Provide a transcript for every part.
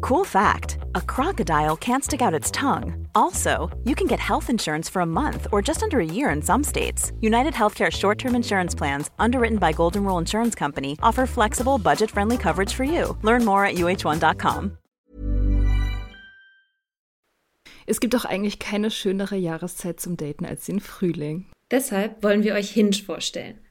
Cool fact a crocodile can't stick out its tongue. Also, you can get health insurance for a month or just under a year in some states. United Healthcare short term insurance plans, underwritten by Golden Rule Insurance Company, offer flexible, budget friendly coverage for you. Learn more at uh1.com. Es gibt doch eigentlich keine schönere Jahreszeit zum Daten als den Frühling. Deshalb wollen wir euch Hinge vorstellen.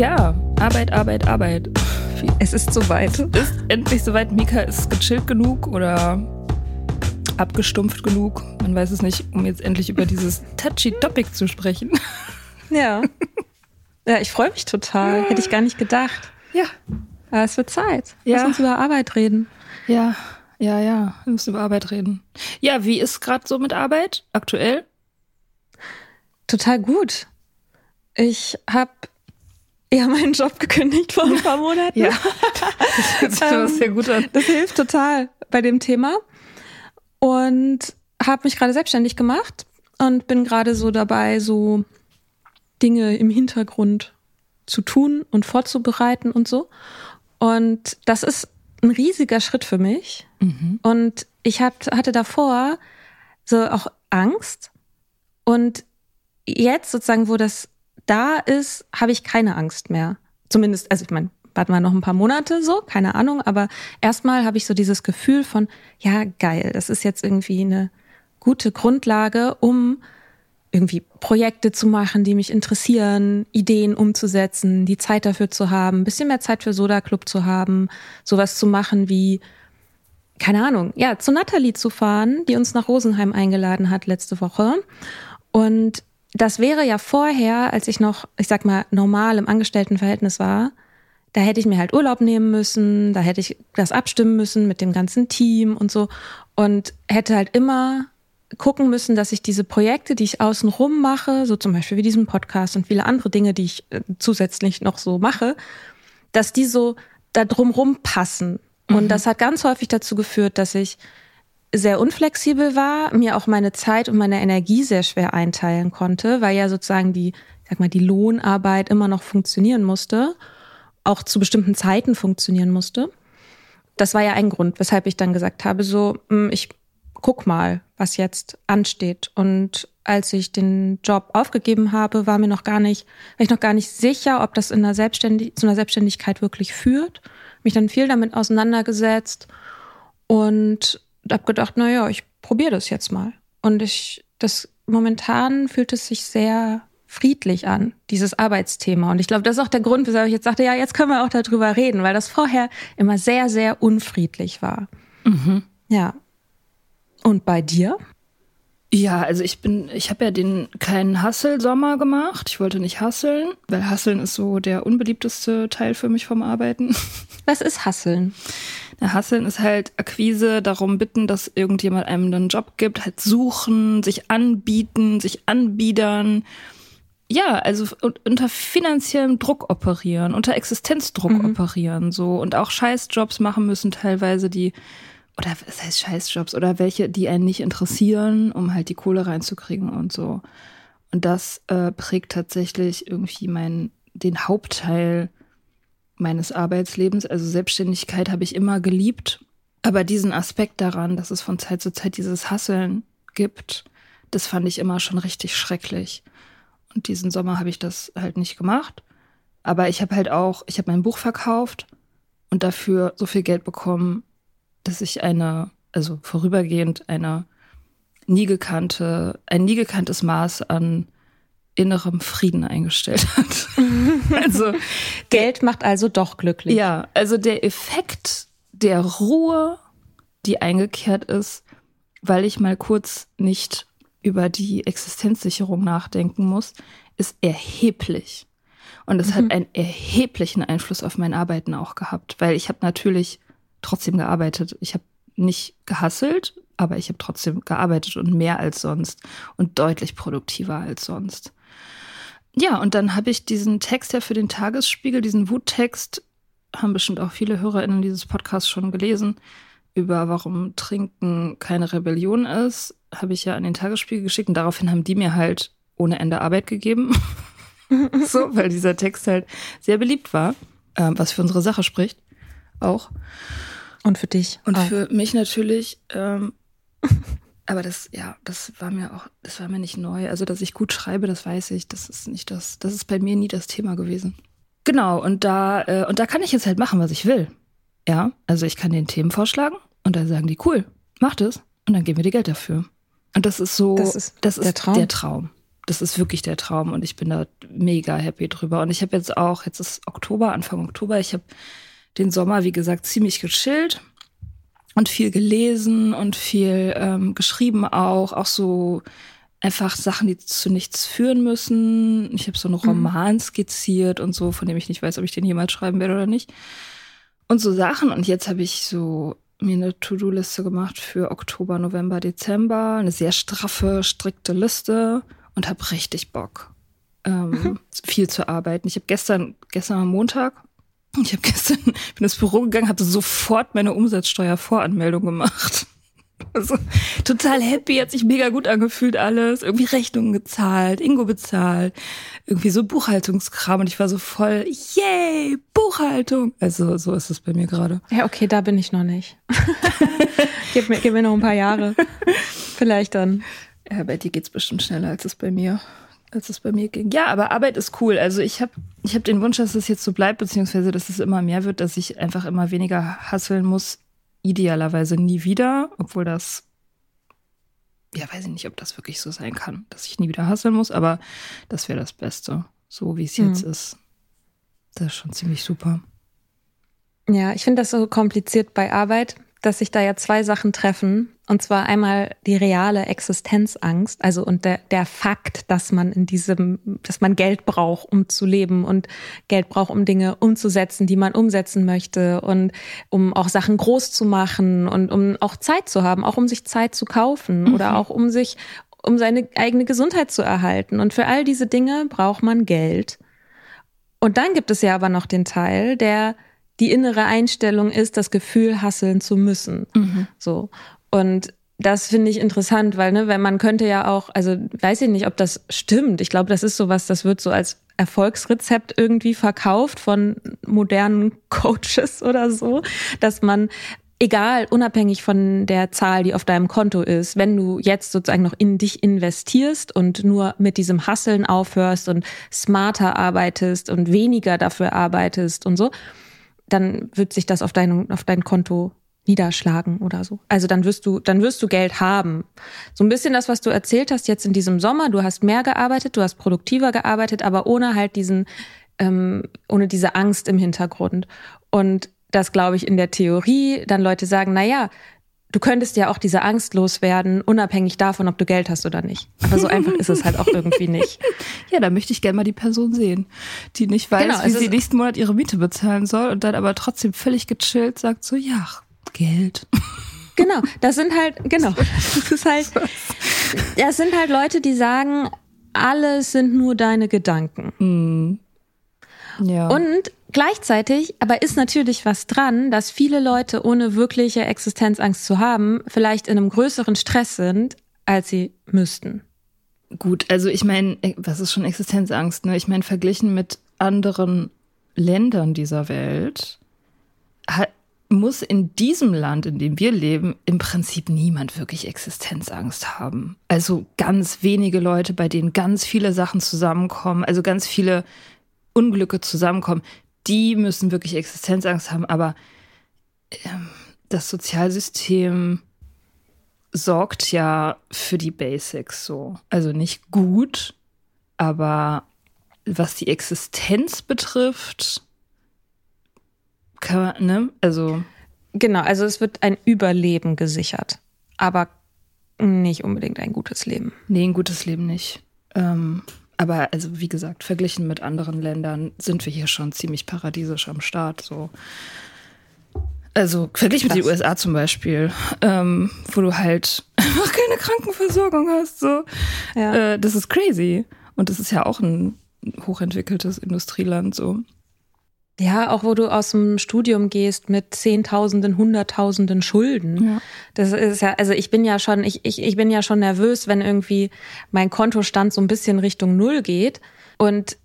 Ja, Arbeit, Arbeit, Arbeit. Es ist soweit. Ist endlich soweit. Mika ist gechillt genug oder abgestumpft genug. Man weiß es nicht, um jetzt endlich über dieses touchy Topic zu sprechen. Ja. Ja, ich freue mich total. Hätte ich gar nicht gedacht. Ja, Aber es wird Zeit. Ja. Lass uns über Arbeit reden. ja, ja, ja. Wir müssen über Arbeit reden. Ja, wie ist gerade so mit Arbeit aktuell? Total gut. Ich habe ja meinen Job gekündigt vor ein paar Monaten. Ja, das sich sehr gut an. Das hilft total bei dem Thema. Und habe mich gerade selbstständig gemacht und bin gerade so dabei, so Dinge im Hintergrund zu tun und vorzubereiten und so. Und das ist ein riesiger Schritt für mich. Und ich hab, hatte davor so auch Angst. Und jetzt sozusagen, wo das da ist, habe ich keine Angst mehr. Zumindest, also ich meine, warten wir noch ein paar Monate so, keine Ahnung, aber erstmal habe ich so dieses Gefühl von, ja, geil, das ist jetzt irgendwie eine gute Grundlage, um irgendwie Projekte zu machen, die mich interessieren, Ideen umzusetzen, die Zeit dafür zu haben, ein bisschen mehr Zeit für Soda Club zu haben, sowas zu machen wie, keine Ahnung, ja, zu Natalie zu fahren, die uns nach Rosenheim eingeladen hat letzte Woche. Und das wäre ja vorher, als ich noch, ich sag mal, normal im Angestelltenverhältnis war, da hätte ich mir halt Urlaub nehmen müssen, da hätte ich das abstimmen müssen mit dem ganzen Team und so und hätte halt immer gucken müssen, dass ich diese Projekte, die ich außenrum mache, so zum Beispiel wie diesen Podcast und viele andere Dinge, die ich äh, zusätzlich noch so mache, dass die so da drumrum passen. Und das hat ganz häufig dazu geführt, dass ich sehr unflexibel war, mir auch meine Zeit und meine Energie sehr schwer einteilen konnte, weil ja sozusagen die, sag mal, die Lohnarbeit immer noch funktionieren musste, auch zu bestimmten Zeiten funktionieren musste. Das war ja ein Grund, weshalb ich dann gesagt habe, so, hm, ich guck mal, was jetzt ansteht. Und als ich den Job aufgegeben habe, war mir noch gar nicht, war ich noch gar nicht sicher, ob das in einer Selbstständig zu einer Selbstständigkeit wirklich führt. Mich dann viel damit auseinandergesetzt und habe gedacht, na ja, ich probiere das jetzt mal. Und ich, das momentan fühlt es sich sehr friedlich an, dieses Arbeitsthema. Und ich glaube, das ist auch der Grund, weshalb ich jetzt sagte, ja, jetzt können wir auch darüber reden, weil das vorher immer sehr, sehr unfriedlich war. Mhm. Ja. Und bei dir? Ja, also ich bin, ich habe ja den keinen Hassel-Sommer gemacht. Ich wollte nicht hasseln, weil Hasseln ist so der unbeliebteste Teil für mich vom Arbeiten. Was ist Hasseln? Na, Hasseln ist halt Akquise, darum bitten, dass irgendjemand einem einen Job gibt, halt suchen, sich anbieten, sich anbiedern. Ja, also unter finanziellem Druck operieren, unter Existenzdruck mhm. operieren, so und auch Scheißjobs machen müssen teilweise, die oder was heißt Scheißjobs oder welche, die einen nicht interessieren, um halt die Kohle reinzukriegen und so. Und das äh, prägt tatsächlich irgendwie mein, den Hauptteil meines Arbeitslebens. Also Selbstständigkeit habe ich immer geliebt. Aber diesen Aspekt daran, dass es von Zeit zu Zeit dieses Hasseln gibt, das fand ich immer schon richtig schrecklich. Und diesen Sommer habe ich das halt nicht gemacht. Aber ich habe halt auch, ich habe mein Buch verkauft und dafür so viel Geld bekommen, dass ich eine, also vorübergehend eine nie gekannte, ein nie gekanntes Maß an innerem Frieden eingestellt hat. also Geld macht also doch glücklich. Ja, also der Effekt der Ruhe, die eingekehrt ist, weil ich mal kurz nicht über die Existenzsicherung nachdenken muss, ist erheblich. Und es mhm. hat einen erheblichen Einfluss auf mein Arbeiten auch gehabt, weil ich habe natürlich trotzdem gearbeitet. Ich habe nicht gehasselt, aber ich habe trotzdem gearbeitet und mehr als sonst und deutlich produktiver als sonst. Ja, und dann habe ich diesen Text ja für den Tagesspiegel, diesen Wuttext, haben bestimmt auch viele HörerInnen dieses Podcasts schon gelesen, über warum Trinken keine Rebellion ist, habe ich ja an den Tagesspiegel geschickt und daraufhin haben die mir halt ohne Ende Arbeit gegeben. so, weil dieser Text halt sehr beliebt war, äh, was für unsere Sache spricht. Auch. Und für dich. Und auch. für mich natürlich. Ähm, aber das, ja, das war mir auch, das war mir nicht neu. Also, dass ich gut schreibe, das weiß ich. Das ist nicht das, das ist bei mir nie das Thema gewesen. Genau, und da, äh, und da kann ich jetzt halt machen, was ich will. Ja, also ich kann den Themen vorschlagen und dann sagen die, cool, macht es. Und dann geben wir dir Geld dafür. Und das ist so, das ist, das ist der, Traum. der Traum. Das ist wirklich der Traum und ich bin da mega happy drüber. Und ich habe jetzt auch, jetzt ist Oktober, Anfang Oktober, ich habe den Sommer, wie gesagt, ziemlich gechillt und viel gelesen und viel ähm, geschrieben auch, auch so einfach Sachen, die zu nichts führen müssen. Ich habe so einen mhm. Roman mhm. skizziert und so, von dem ich nicht weiß, ob ich den jemals schreiben werde oder nicht. Und so Sachen. Und jetzt habe ich so mir eine To-Do-Liste gemacht für Oktober, November, Dezember. Eine sehr straffe, strikte Liste und habe richtig Bock, ähm, mhm. viel zu arbeiten. Ich habe gestern, gestern am Montag ich habe gestern, bin ins Büro gegangen, habe sofort meine Umsatzsteuervoranmeldung gemacht. Also, total happy, hat sich mega gut angefühlt alles. Irgendwie Rechnungen gezahlt, Ingo bezahlt, irgendwie so Buchhaltungskram und ich war so voll, yay, Buchhaltung. Also so ist es bei mir gerade. Ja, okay, da bin ich noch nicht. gib, mir, gib mir noch ein paar Jahre. Vielleicht dann. Ja, bei dir geht's bestimmt schneller als es bei mir als es bei mir ging. Ja, aber Arbeit ist cool. Also ich habe ich hab den Wunsch, dass es jetzt so bleibt, beziehungsweise dass es immer mehr wird, dass ich einfach immer weniger hasseln muss. Idealerweise nie wieder, obwohl das, ja, weiß ich nicht, ob das wirklich so sein kann, dass ich nie wieder hasseln muss, aber das wäre das Beste, so wie es jetzt mhm. ist. Das ist schon ziemlich super. Ja, ich finde das so kompliziert bei Arbeit, dass sich da ja zwei Sachen treffen. Und zwar einmal die reale Existenzangst, also und der, der Fakt, dass man in diesem, dass man Geld braucht, um zu leben und Geld braucht, um Dinge umzusetzen, die man umsetzen möchte und um auch Sachen groß zu machen und um auch Zeit zu haben, auch um sich Zeit zu kaufen mhm. oder auch um sich, um seine eigene Gesundheit zu erhalten. Und für all diese Dinge braucht man Geld. Und dann gibt es ja aber noch den Teil, der die innere Einstellung ist, das Gefühl hasseln zu müssen. Mhm. So. Und das finde ich interessant, weil, ne, wenn man könnte ja auch, also weiß ich nicht, ob das stimmt. Ich glaube, das ist sowas, das wird so als Erfolgsrezept irgendwie verkauft von modernen Coaches oder so, dass man egal, unabhängig von der Zahl, die auf deinem Konto ist, wenn du jetzt sozusagen noch in dich investierst und nur mit diesem Hasseln aufhörst und smarter arbeitest und weniger dafür arbeitest und so, dann wird sich das auf dein, auf dein Konto niederschlagen oder so. Also dann wirst du, dann wirst du Geld haben. So ein bisschen das, was du erzählt hast jetzt in diesem Sommer. Du hast mehr gearbeitet, du hast produktiver gearbeitet, aber ohne halt diesen, ähm, ohne diese Angst im Hintergrund. Und das glaube ich in der Theorie dann Leute sagen, na ja, du könntest ja auch diese Angst loswerden, unabhängig davon, ob du Geld hast oder nicht. Aber so einfach ist es halt auch irgendwie nicht. Ja, da möchte ich gerne mal die Person sehen, die nicht weiß, genau, wie sie nächsten Monat ihre Miete bezahlen soll und dann aber trotzdem völlig gechillt sagt so, ja, Geld. Genau, das sind halt, genau, das ist halt, das sind halt Leute, die sagen, alles sind nur deine Gedanken. Mhm. Ja. Und gleichzeitig aber ist natürlich was dran, dass viele Leute ohne wirkliche Existenzangst zu haben, vielleicht in einem größeren Stress sind, als sie müssten. Gut, also ich meine, äh, was ist schon Existenzangst? Ne? Ich meine, verglichen mit anderen Ländern dieser Welt hat, muss in diesem Land, in dem wir leben, im Prinzip niemand wirklich Existenzangst haben. Also ganz wenige Leute, bei denen ganz viele Sachen zusammenkommen, also ganz viele Unglücke zusammenkommen, die müssen wirklich Existenzangst haben. Aber ähm, das Sozialsystem sorgt ja für die Basics so. Also nicht gut, aber was die Existenz betrifft, kann man, ne? Also. Genau, also es wird ein Überleben gesichert, aber nicht unbedingt ein gutes Leben. Nee, ein gutes Leben nicht. Ähm, aber also wie gesagt, verglichen mit anderen Ländern sind wir hier schon ziemlich paradiesisch am Start. So. Also verglichen mit den USA zum Beispiel, ähm, wo du halt einfach keine Krankenversorgung hast. So. Ja. Äh, das ist crazy. Und das ist ja auch ein hochentwickeltes Industrieland so. Ja, auch wo du aus dem Studium gehst mit Zehntausenden, Hunderttausenden Schulden. Ja. Das ist ja, also ich bin ja schon, ich, ich, ich bin ja schon nervös, wenn irgendwie mein Kontostand so ein bisschen Richtung Null geht. Und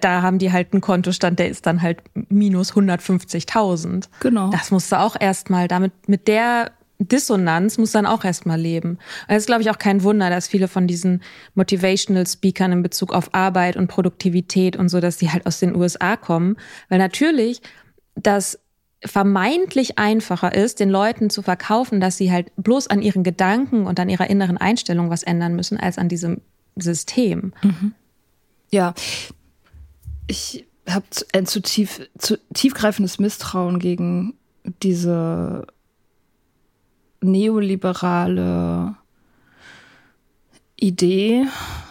da haben die halt einen Kontostand, der ist dann halt minus 150.000. Genau. Das musst du auch erstmal damit, mit der Dissonanz muss dann auch erstmal leben. Es ist, glaube ich, auch kein Wunder, dass viele von diesen Motivational Speakern in Bezug auf Arbeit und Produktivität und so, dass die halt aus den USA kommen. Weil natürlich das vermeintlich einfacher ist, den Leuten zu verkaufen, dass sie halt bloß an ihren Gedanken und an ihrer inneren Einstellung was ändern müssen, als an diesem System. Mhm. Ja, ich habe ein zu tief, zu tiefgreifendes Misstrauen gegen diese neoliberale Idee,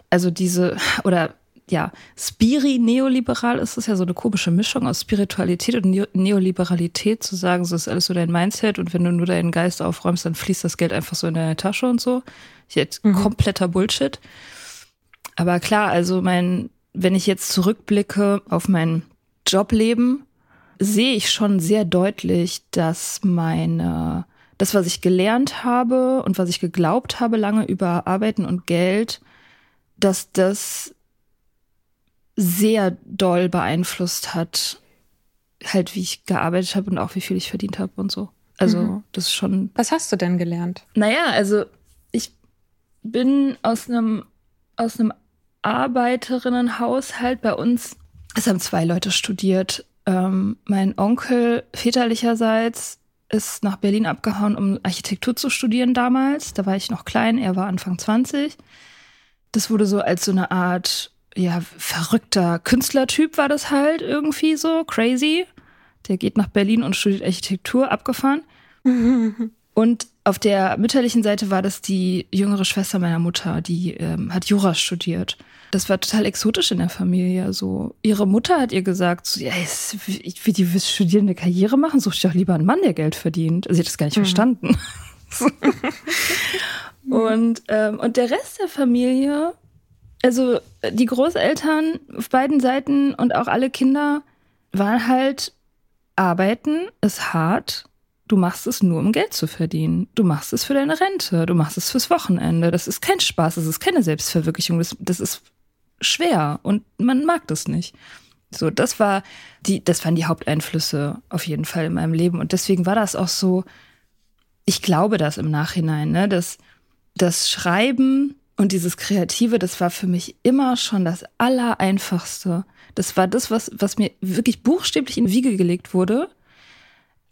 also diese, oder ja, Spiri-neoliberal ist es ja so eine komische Mischung aus Spiritualität und Neoliberalität, zu sagen, so ist alles so dein Mindset und wenn du nur deinen Geist aufräumst, dann fließt das Geld einfach so in deine Tasche und so. Jetzt mhm. kompletter Bullshit. Aber klar, also mein, wenn ich jetzt zurückblicke auf mein Jobleben, sehe ich schon sehr deutlich, dass meine das, was ich gelernt habe und was ich geglaubt habe lange über Arbeiten und Geld, dass das sehr doll beeinflusst hat, halt wie ich gearbeitet habe und auch wie viel ich verdient habe und so. Also mhm. das ist schon. Was hast du denn gelernt? Naja, also ich bin aus einem aus einem Arbeiterinnenhaushalt bei uns. Es haben zwei Leute studiert. Ähm, mein Onkel väterlicherseits ist nach Berlin abgehauen, um Architektur zu studieren damals. Da war ich noch klein, er war Anfang 20. Das wurde so als so eine Art, ja, verrückter Künstlertyp war das halt irgendwie so, crazy. Der geht nach Berlin und studiert Architektur, abgefahren. Und auf der mütterlichen Seite war das die jüngere Schwester meiner Mutter, die ähm, hat Jura studiert. Das war total exotisch in der Familie. So ihre Mutter hat ihr gesagt, so, ja, ich will die studierende Karriere machen, such dir doch lieber einen Mann, der Geld verdient. Also sie hat das gar nicht mhm. verstanden. und ähm, und der Rest der Familie, also die Großeltern auf beiden Seiten und auch alle Kinder waren halt Arbeiten ist hart. Du machst es nur, um Geld zu verdienen. Du machst es für deine Rente. Du machst es fürs Wochenende. Das ist kein Spaß. Das ist keine Selbstverwirklichung. Das, das ist schwer und man mag das nicht. So, das war die, das waren die Haupteinflüsse auf jeden Fall in meinem Leben. Und deswegen war das auch so, ich glaube das im Nachhinein, ne, dass das Schreiben und dieses Kreative, das war für mich immer schon das Allereinfachste. Das war das, was, was mir wirklich buchstäblich in die Wiege gelegt wurde.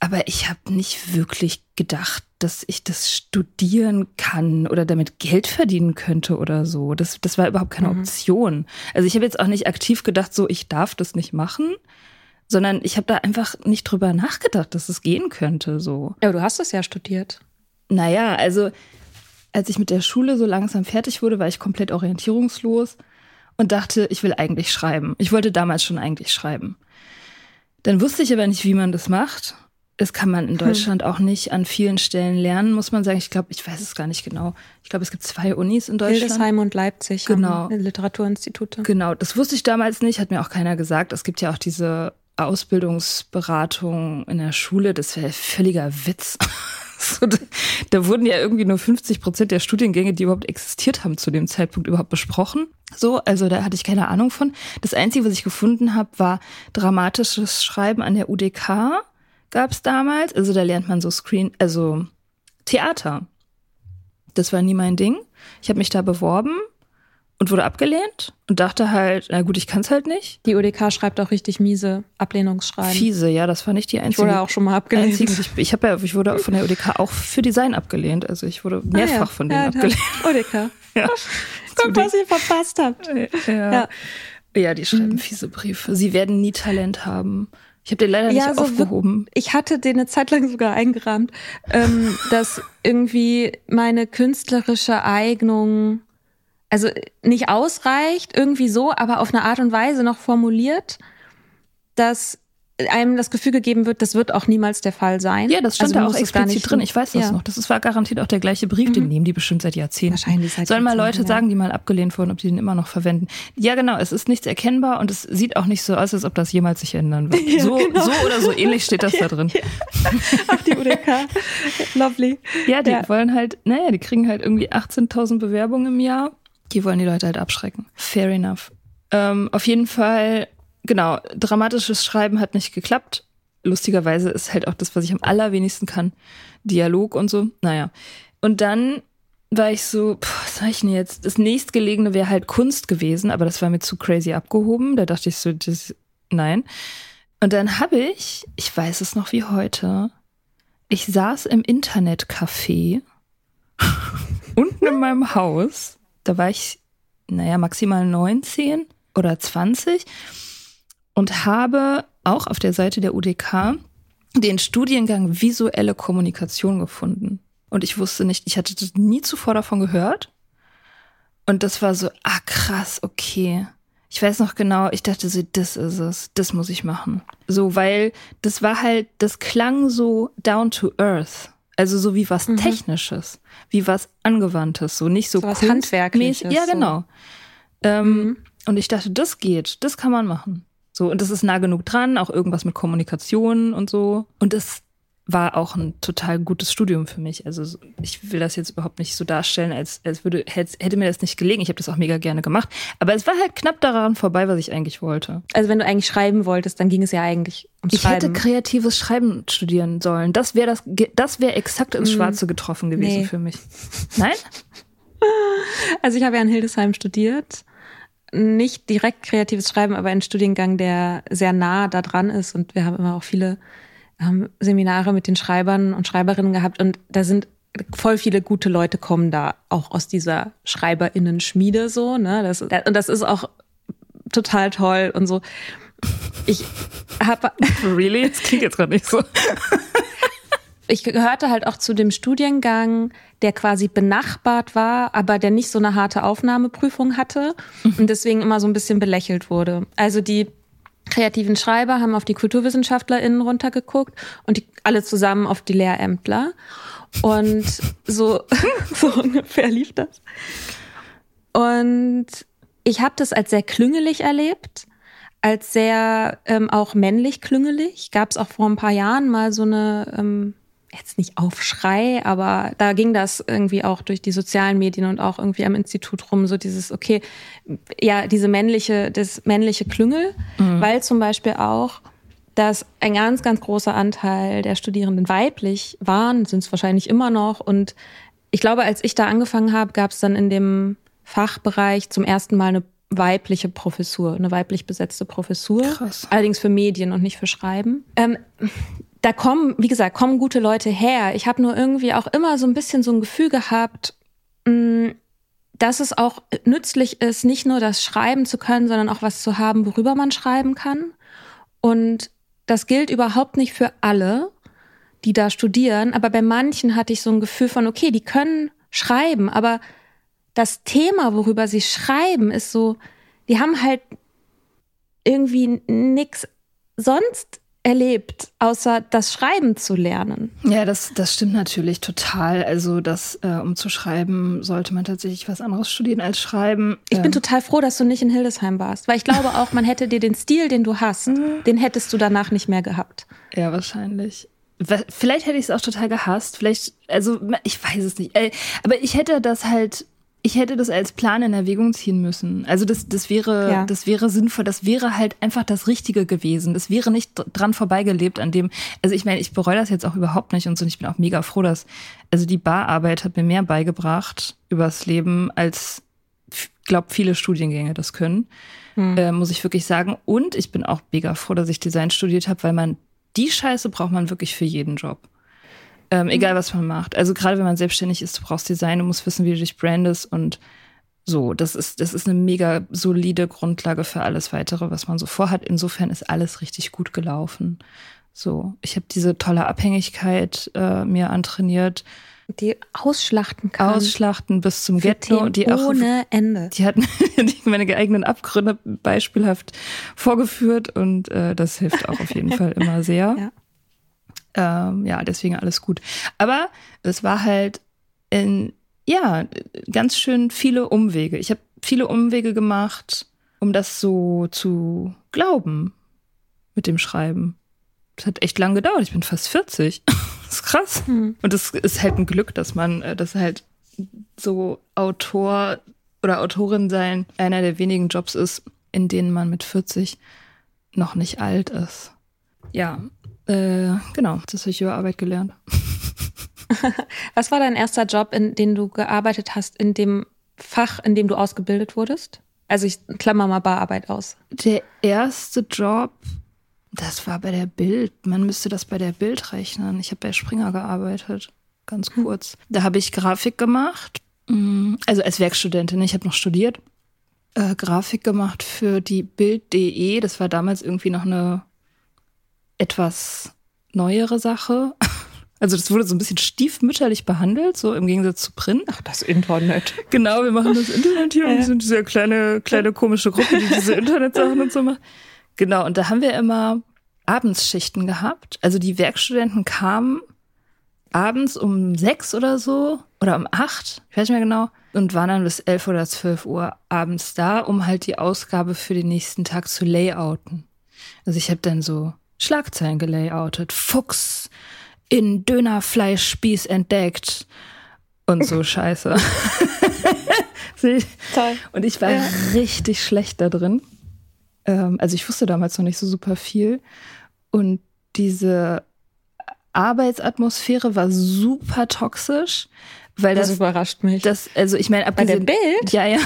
Aber ich habe nicht wirklich gedacht, dass ich das studieren kann oder damit Geld verdienen könnte oder so. Das, das war überhaupt keine mhm. Option. Also ich habe jetzt auch nicht aktiv gedacht, so ich darf das nicht machen, sondern ich habe da einfach nicht drüber nachgedacht, dass es gehen könnte. So. Ja, aber du hast es ja studiert. Naja, also als ich mit der Schule so langsam fertig wurde, war ich komplett orientierungslos und dachte, ich will eigentlich schreiben. Ich wollte damals schon eigentlich schreiben. Dann wusste ich aber nicht, wie man das macht das kann man in hm. Deutschland hm. auch nicht an vielen Stellen lernen, muss man sagen. Ich glaube, ich weiß es gar nicht genau. Ich glaube, es gibt zwei Unis in Deutschland. Hildesheim und Leipzig. Genau. Literaturinstitute. Genau. Das wusste ich damals nicht, hat mir auch keiner gesagt. Es gibt ja auch diese Ausbildungsberatung in der Schule. Das wäre völliger Witz. so, da, da wurden ja irgendwie nur 50 Prozent der Studiengänge, die überhaupt existiert haben, zu dem Zeitpunkt überhaupt besprochen. So, also da hatte ich keine Ahnung von. Das Einzige, was ich gefunden habe, war dramatisches Schreiben an der UDK gab es damals. Also da lernt man so Screen, also Theater. Das war nie mein Ding. Ich habe mich da beworben und wurde abgelehnt und dachte halt, na gut, ich kann es halt nicht. Die UDK schreibt auch richtig miese Ablehnungsschreiben. Fiese, ja, das war nicht die einzige. Ich wurde auch schon mal abgelehnt. Einzige, ich, ich habe ja, ich wurde von der UDK auch für Design abgelehnt. Also ich wurde mehrfach ah, ja. von denen ja, abgelehnt. UDK. ja. Guck, was ihr verpasst habt. Ja. ja. Ja, die schreiben fiese Briefe. Sie werden nie Talent haben. Ich habe den leider ja, nicht so aufgehoben. Ich hatte den eine Zeit lang sogar eingerahmt, ähm, dass irgendwie meine künstlerische Eignung also nicht ausreicht, irgendwie so, aber auf eine Art und Weise noch formuliert, dass einem das Gefühl gegeben wird, das wird auch niemals der Fall sein. Ja, das stand also da auch explizit drin. Ich weiß das ja. noch. Das war garantiert auch der gleiche Brief. Mhm. Den nehmen die bestimmt seit Jahrzehnten. Wahrscheinlich seit Sollen mal Leute ja. sagen, die mal abgelehnt wurden, ob die den immer noch verwenden. Ja, genau. Es ist nichts erkennbar und es sieht auch nicht so aus, als ob das jemals sich ändern wird. Ja, so, genau. so oder so ähnlich steht das da drin. Auf die UDK. Lovely. Ja, die wollen halt, naja, die kriegen halt irgendwie 18.000 Bewerbungen im Jahr. Die wollen die Leute halt abschrecken. Fair enough. Ähm, auf jeden Fall genau, dramatisches Schreiben hat nicht geklappt. Lustigerweise ist halt auch das, was ich am allerwenigsten kann. Dialog und so. Naja. Und dann war ich so, pff, was sag ich denn jetzt? Das nächstgelegene wäre halt Kunst gewesen, aber das war mir zu crazy abgehoben. Da dachte ich so, das, nein. Und dann habe ich, ich weiß es noch wie heute, ich saß im Internetcafé unten in meinem Haus. Da war ich, naja, maximal 19 oder 20 und habe auch auf der Seite der UDK den Studiengang visuelle Kommunikation gefunden. Und ich wusste nicht, ich hatte nie zuvor davon gehört. Und das war so, ah krass, okay. Ich weiß noch genau, ich dachte so, das ist es, das muss ich machen. So, weil das war halt, das klang so down to earth. Also so wie was mhm. Technisches, wie was Angewandtes, so nicht so, so was Handwerkliches. Ja, genau. So. Ähm, mhm. Und ich dachte, das geht, das kann man machen. So, und das ist nah genug dran, auch irgendwas mit Kommunikation und so. Und das war auch ein total gutes Studium für mich. Also ich will das jetzt überhaupt nicht so darstellen, als, als würde, hätte mir das nicht gelegen. Ich habe das auch mega gerne gemacht. Aber es war halt knapp daran vorbei, was ich eigentlich wollte. Also wenn du eigentlich schreiben wolltest, dann ging es ja eigentlich ums ich Schreiben. Ich hätte kreatives Schreiben studieren sollen. Das wäre das, das wäre exakt ins mhm. Schwarze getroffen gewesen nee. für mich. Nein? Also ich habe ja in Hildesheim studiert nicht direkt kreatives Schreiben, aber ein Studiengang, der sehr nah da dran ist. Und wir haben immer auch viele ähm, Seminare mit den Schreibern und Schreiberinnen gehabt. Und da sind voll viele gute Leute kommen da auch aus dieser Schreiberinnen-Schmiede so. Ne? Das, und das ist auch total toll und so. Ich habe really, das klingt jetzt gerade nicht so ich gehörte halt auch zu dem Studiengang, der quasi benachbart war, aber der nicht so eine harte Aufnahmeprüfung hatte und deswegen immer so ein bisschen belächelt wurde. Also die kreativen Schreiber haben auf die KulturwissenschaftlerInnen runtergeguckt und die, alle zusammen auf die Lehrämtler. Und so, so ungefähr lief das. Und ich habe das als sehr klüngelig erlebt, als sehr ähm, auch männlich klüngelig. Gab es auch vor ein paar Jahren mal so eine, ähm, jetzt nicht Aufschrei, aber da ging das irgendwie auch durch die sozialen Medien und auch irgendwie am Institut rum, so dieses, okay, ja, diese männliche, das männliche Klüngel, mhm. weil zum Beispiel auch dass ein ganz, ganz großer Anteil der Studierenden weiblich waren, sind es wahrscheinlich immer noch. Und ich glaube, als ich da angefangen habe, gab es dann in dem Fachbereich zum ersten Mal eine weibliche Professur, eine weiblich besetzte Professur. Krass. Allerdings für Medien und nicht für Schreiben. Ähm, da kommen, wie gesagt, kommen gute Leute her. Ich habe nur irgendwie auch immer so ein bisschen so ein Gefühl gehabt, mm, dass es auch nützlich ist, nicht nur das schreiben zu können, sondern auch was zu haben, worüber man schreiben kann. Und das gilt überhaupt nicht für alle, die da studieren, aber bei manchen hatte ich so ein Gefühl von, okay, die können schreiben, aber das Thema, worüber sie schreiben, ist so, die haben halt irgendwie nix sonst erlebt, außer das Schreiben zu lernen. Ja, das, das stimmt natürlich total. Also, das, äh, um zu schreiben, sollte man tatsächlich was anderes studieren als schreiben. Ich ähm. bin total froh, dass du nicht in Hildesheim warst, weil ich glaube auch, man hätte dir den Stil, den du hast, mhm. den hättest du danach nicht mehr gehabt. Ja, wahrscheinlich. Vielleicht hätte ich es auch total gehasst. Vielleicht, also ich weiß es nicht. Äh, aber ich hätte das halt ich hätte das als Plan in Erwägung ziehen müssen. Also das, das wäre, ja. das wäre sinnvoll. Das wäre halt einfach das Richtige gewesen. Das wäre nicht dran vorbeigelebt an dem. Also ich meine, ich bereue das jetzt auch überhaupt nicht und so. Und ich bin auch mega froh, dass, also die Bararbeit hat mir mehr beigebracht übers Leben als, glaub, viele Studiengänge das können. Hm. Äh, muss ich wirklich sagen. Und ich bin auch mega froh, dass ich Design studiert habe, weil man die Scheiße braucht man wirklich für jeden Job. Ähm, egal, was man macht. Also gerade wenn man selbstständig ist, du brauchst Design, du musst wissen, wie du dich brandest und so. Das ist, das ist eine mega solide Grundlage für alles weitere, was man so vorhat. Insofern ist alles richtig gut gelaufen. So, ich habe diese tolle Abhängigkeit äh, mir antrainiert. Die ausschlachten kann. Ausschlachten bis zum Ghetto. Die auch, ohne Ende. Die hatten meine eigenen Abgründe beispielhaft vorgeführt und äh, das hilft auch auf jeden Fall immer sehr. Ja. Ähm, ja, deswegen alles gut. Aber es war halt in, ja, ganz schön viele Umwege. Ich habe viele Umwege gemacht, um das so zu glauben mit dem Schreiben. Das hat echt lang gedauert. Ich bin fast 40. das ist krass. Hm. Und es ist halt ein Glück, dass man, äh, dass halt so Autor oder Autorin sein einer der wenigen Jobs ist, in denen man mit 40 noch nicht alt ist. Ja, äh, genau, das habe ich über Arbeit gelernt. Was war dein erster Job, in dem du gearbeitet hast, in dem Fach, in dem du ausgebildet wurdest? Also ich klammer mal Bararbeit aus. Der erste Job, das war bei der Bild. Man müsste das bei der Bild rechnen. Ich habe bei Springer gearbeitet, ganz hm. kurz. Da habe ich Grafik gemacht, mm, also als Werkstudentin. Ich habe noch studiert. Äh, Grafik gemacht für die Bild.de. Das war damals irgendwie noch eine etwas neuere Sache. Also das wurde so ein bisschen stiefmütterlich behandelt, so im Gegensatz zu Print. Ach, das Internet. Genau, wir machen das Internet hier und wir sind diese kleine, kleine komische Gruppe, die diese Internetsachen und so macht. Genau, und da haben wir immer Abendsschichten gehabt. Also die Werkstudenten kamen abends um sechs oder so oder um acht, ich weiß nicht mehr genau, und waren dann bis elf oder zwölf Uhr abends da, um halt die Ausgabe für den nächsten Tag zu layouten. Also ich habe dann so Schlagzeilen gelayoutet. Fuchs in Dönerfleischspieß entdeckt. Und so Scheiße. Toll. Und ich war ja. richtig schlecht da drin. Ähm, also ich wusste damals noch nicht so super viel. Und diese Arbeitsatmosphäre war super toxisch. Weil das, das überrascht mich. Das, also ich meine, bei der Bild? Ja, ja.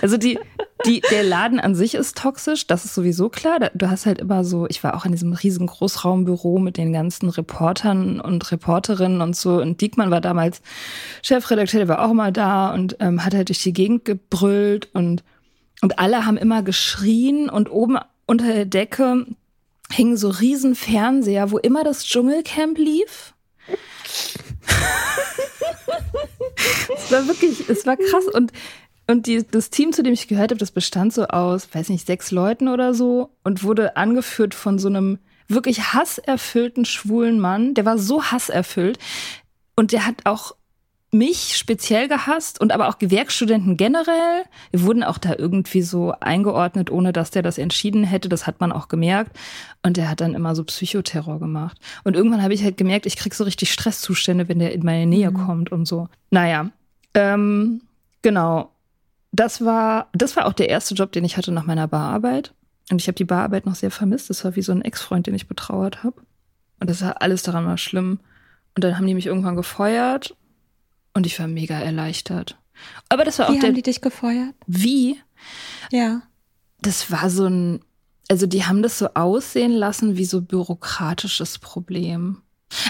Also die, die, der Laden an sich ist toxisch, das ist sowieso klar. Du hast halt immer so, ich war auch in diesem riesen Großraumbüro mit den ganzen Reportern und Reporterinnen und so. Und Diekmann war damals Chefredakteur, der war auch mal da und ähm, hat halt durch die Gegend gebrüllt und, und alle haben immer geschrien und oben unter der Decke hingen so riesen Fernseher, wo immer das Dschungelcamp lief. es war wirklich, es war krass und und die, das Team, zu dem ich gehört habe, das bestand so aus, weiß nicht, sechs Leuten oder so und wurde angeführt von so einem wirklich hasserfüllten schwulen Mann. Der war so hasserfüllt und der hat auch mich speziell gehasst und aber auch Gewerkstudenten generell. Wir wurden auch da irgendwie so eingeordnet, ohne dass der das entschieden hätte. Das hat man auch gemerkt. Und der hat dann immer so Psychoterror gemacht. Und irgendwann habe ich halt gemerkt, ich krieg so richtig Stresszustände, wenn der in meine Nähe mhm. kommt und so. Naja, ähm, genau. Das war, das war auch der erste Job, den ich hatte nach meiner Bararbeit. Und ich habe die Bararbeit noch sehr vermisst. Das war wie so ein Ex-Freund, den ich betrauert habe. Und das war alles daran war schlimm. Und dann haben die mich irgendwann gefeuert und ich war mega erleichtert. Aber das war Wie auch. Wie haben die dich gefeuert? Wie? Ja. Das war so ein, also die haben das so aussehen lassen wie so bürokratisches Problem.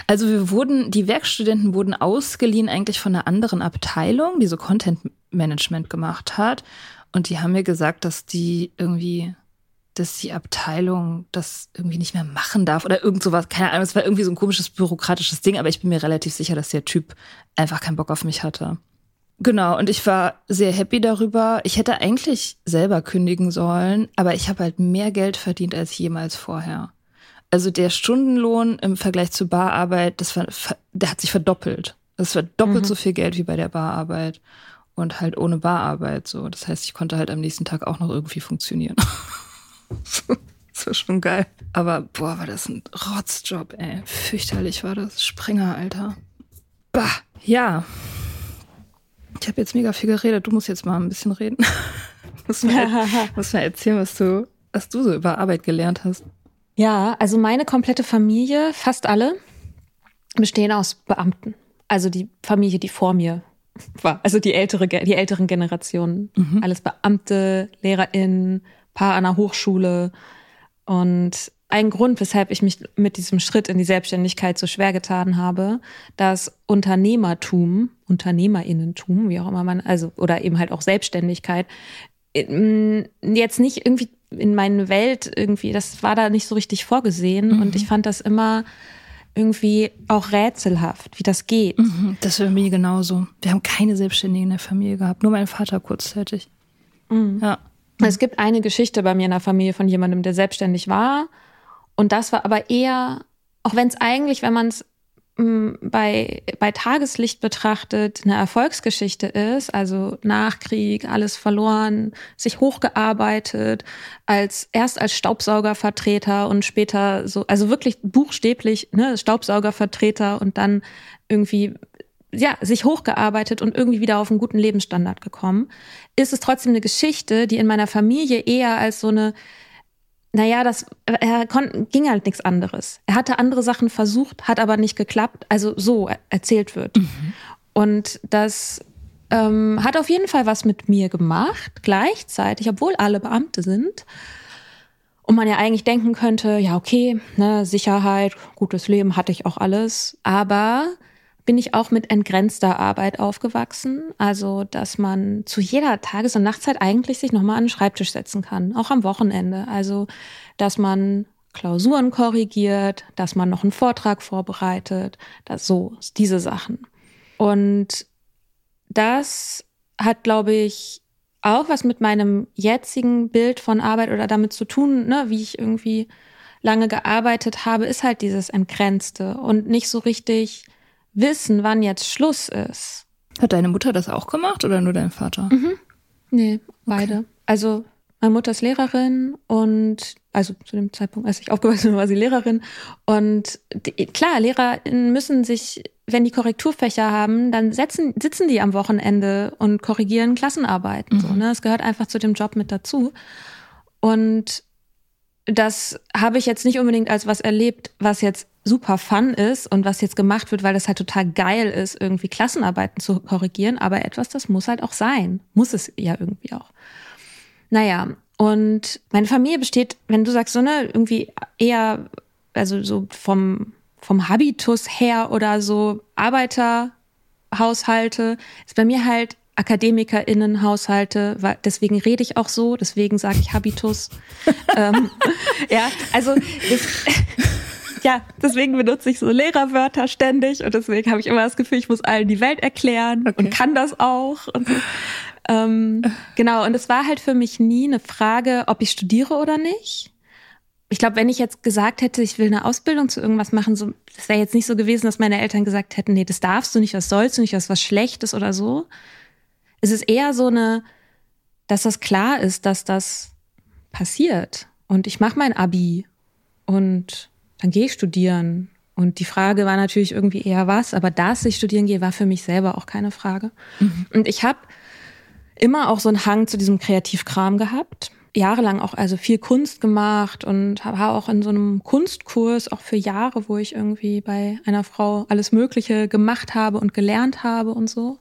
Also wir wurden, die Werkstudenten wurden ausgeliehen eigentlich von einer anderen Abteilung, die so Content Management gemacht hat. Und die haben mir gesagt, dass die irgendwie dass die Abteilung das irgendwie nicht mehr machen darf oder irgend sowas. Keine Ahnung, es war irgendwie so ein komisches bürokratisches Ding, aber ich bin mir relativ sicher, dass der Typ einfach keinen Bock auf mich hatte. Genau, und ich war sehr happy darüber. Ich hätte eigentlich selber kündigen sollen, aber ich habe halt mehr Geld verdient als jemals vorher. Also der Stundenlohn im Vergleich zur Bararbeit, das war, der hat sich verdoppelt. Das war doppelt mhm. so viel Geld wie bei der Bararbeit und halt ohne Bararbeit so. Das heißt, ich konnte halt am nächsten Tag auch noch irgendwie funktionieren. das war schon geil. Aber boah, war das ein Rotzjob, ey. Fürchterlich war das. Springer, Alter. Bah, ja. Ich habe jetzt mega viel geredet. Du musst jetzt mal ein bisschen reden. muss, mal, muss mal erzählen, was du, was du so über Arbeit gelernt hast. Ja, also meine komplette Familie, fast alle, bestehen aus Beamten. Also die Familie, die vor mir war. Also die ältere, die älteren Generationen. Mhm. Alles Beamte, LehrerInnen, Paar an der Hochschule. Und ein Grund, weshalb ich mich mit diesem Schritt in die Selbstständigkeit so schwer getan habe, dass Unternehmertum, Unternehmerinnentum, wie auch immer man, also, oder eben halt auch Selbstständigkeit, ähm, jetzt nicht irgendwie in meine Welt irgendwie, das war da nicht so richtig vorgesehen. Mhm. Und ich fand das immer irgendwie auch rätselhaft, wie das geht. Mhm, das wäre mir genauso. Wir haben keine Selbstständigen in der Familie gehabt, nur mein Vater kurzzeitig. Mhm. Ja. Es gibt eine Geschichte bei mir in der Familie von jemandem, der selbstständig war. Und das war aber eher, auch wenn es eigentlich, wenn man es bei, bei Tageslicht betrachtet, eine Erfolgsgeschichte ist, also Nachkrieg, alles verloren, sich hochgearbeitet, als erst als Staubsaugervertreter und später so, also wirklich buchstäblich, ne, Staubsaugervertreter und dann irgendwie ja, sich hochgearbeitet und irgendwie wieder auf einen guten Lebensstandard gekommen, ist es trotzdem eine Geschichte, die in meiner Familie eher als so eine, naja, das, er kon, ging halt nichts anderes. Er hatte andere Sachen versucht, hat aber nicht geklappt, also so erzählt wird. Mhm. Und das ähm, hat auf jeden Fall was mit mir gemacht, gleichzeitig, obwohl alle Beamte sind. Und man ja eigentlich denken könnte, ja, okay, ne, Sicherheit, gutes Leben hatte ich auch alles. Aber bin ich auch mit entgrenzter Arbeit aufgewachsen. Also, dass man zu jeder Tages- und Nachtzeit eigentlich sich nochmal an den Schreibtisch setzen kann, auch am Wochenende. Also, dass man Klausuren korrigiert, dass man noch einen Vortrag vorbereitet, das so, diese Sachen. Und das hat, glaube ich, auch was mit meinem jetzigen Bild von Arbeit oder damit zu tun, ne, wie ich irgendwie lange gearbeitet habe, ist halt dieses Entgrenzte und nicht so richtig wissen, wann jetzt Schluss ist. Hat deine Mutter das auch gemacht oder nur dein Vater? Mhm. Nee, beide. Okay. Also meine Mutter ist Lehrerin und also zu dem Zeitpunkt, als ich aufgewachsen bin, war sie Lehrerin. Und die, klar, LehrerInnen müssen sich, wenn die Korrekturfächer haben, dann setzen, sitzen die am Wochenende und korrigieren Klassenarbeiten. Mhm. So, ne? Das gehört einfach zu dem Job mit dazu. Und das habe ich jetzt nicht unbedingt als was erlebt, was jetzt super fun ist und was jetzt gemacht wird, weil das halt total geil ist, irgendwie Klassenarbeiten zu korrigieren, aber etwas, das muss halt auch sein. Muss es ja irgendwie auch. Naja, und meine Familie besteht, wenn du sagst, so ne, irgendwie eher, also so vom, vom Habitus her oder so Arbeiterhaushalte, ist bei mir halt AkademikerInnenhaushalte, deswegen rede ich auch so, deswegen sage ich Habitus. ähm, ja, also das, ja, deswegen benutze ich so Lehrerwörter ständig und deswegen habe ich immer das Gefühl, ich muss allen die Welt erklären okay. und kann das auch. Und so. ähm, genau, und es war halt für mich nie eine Frage, ob ich studiere oder nicht. ich glaube, wenn ich jetzt gesagt hätte, ich will eine Ausbildung zu irgendwas machen, so, das wäre jetzt nicht so gewesen, dass meine Eltern gesagt hätten, nee, das darfst du nicht, das sollst du nicht, das ist was Schlechtes oder so. Es ist eher so eine, dass das klar ist, dass das passiert. Und ich mache mein Abi und dann gehe ich studieren. Und die Frage war natürlich irgendwie eher was, aber dass ich studieren gehe, war für mich selber auch keine Frage. Mhm. Und ich habe immer auch so einen Hang zu diesem Kreativkram gehabt jahrelang auch also viel Kunst gemacht und war auch in so einem Kunstkurs auch für Jahre, wo ich irgendwie bei einer Frau alles Mögliche gemacht habe und gelernt habe und so.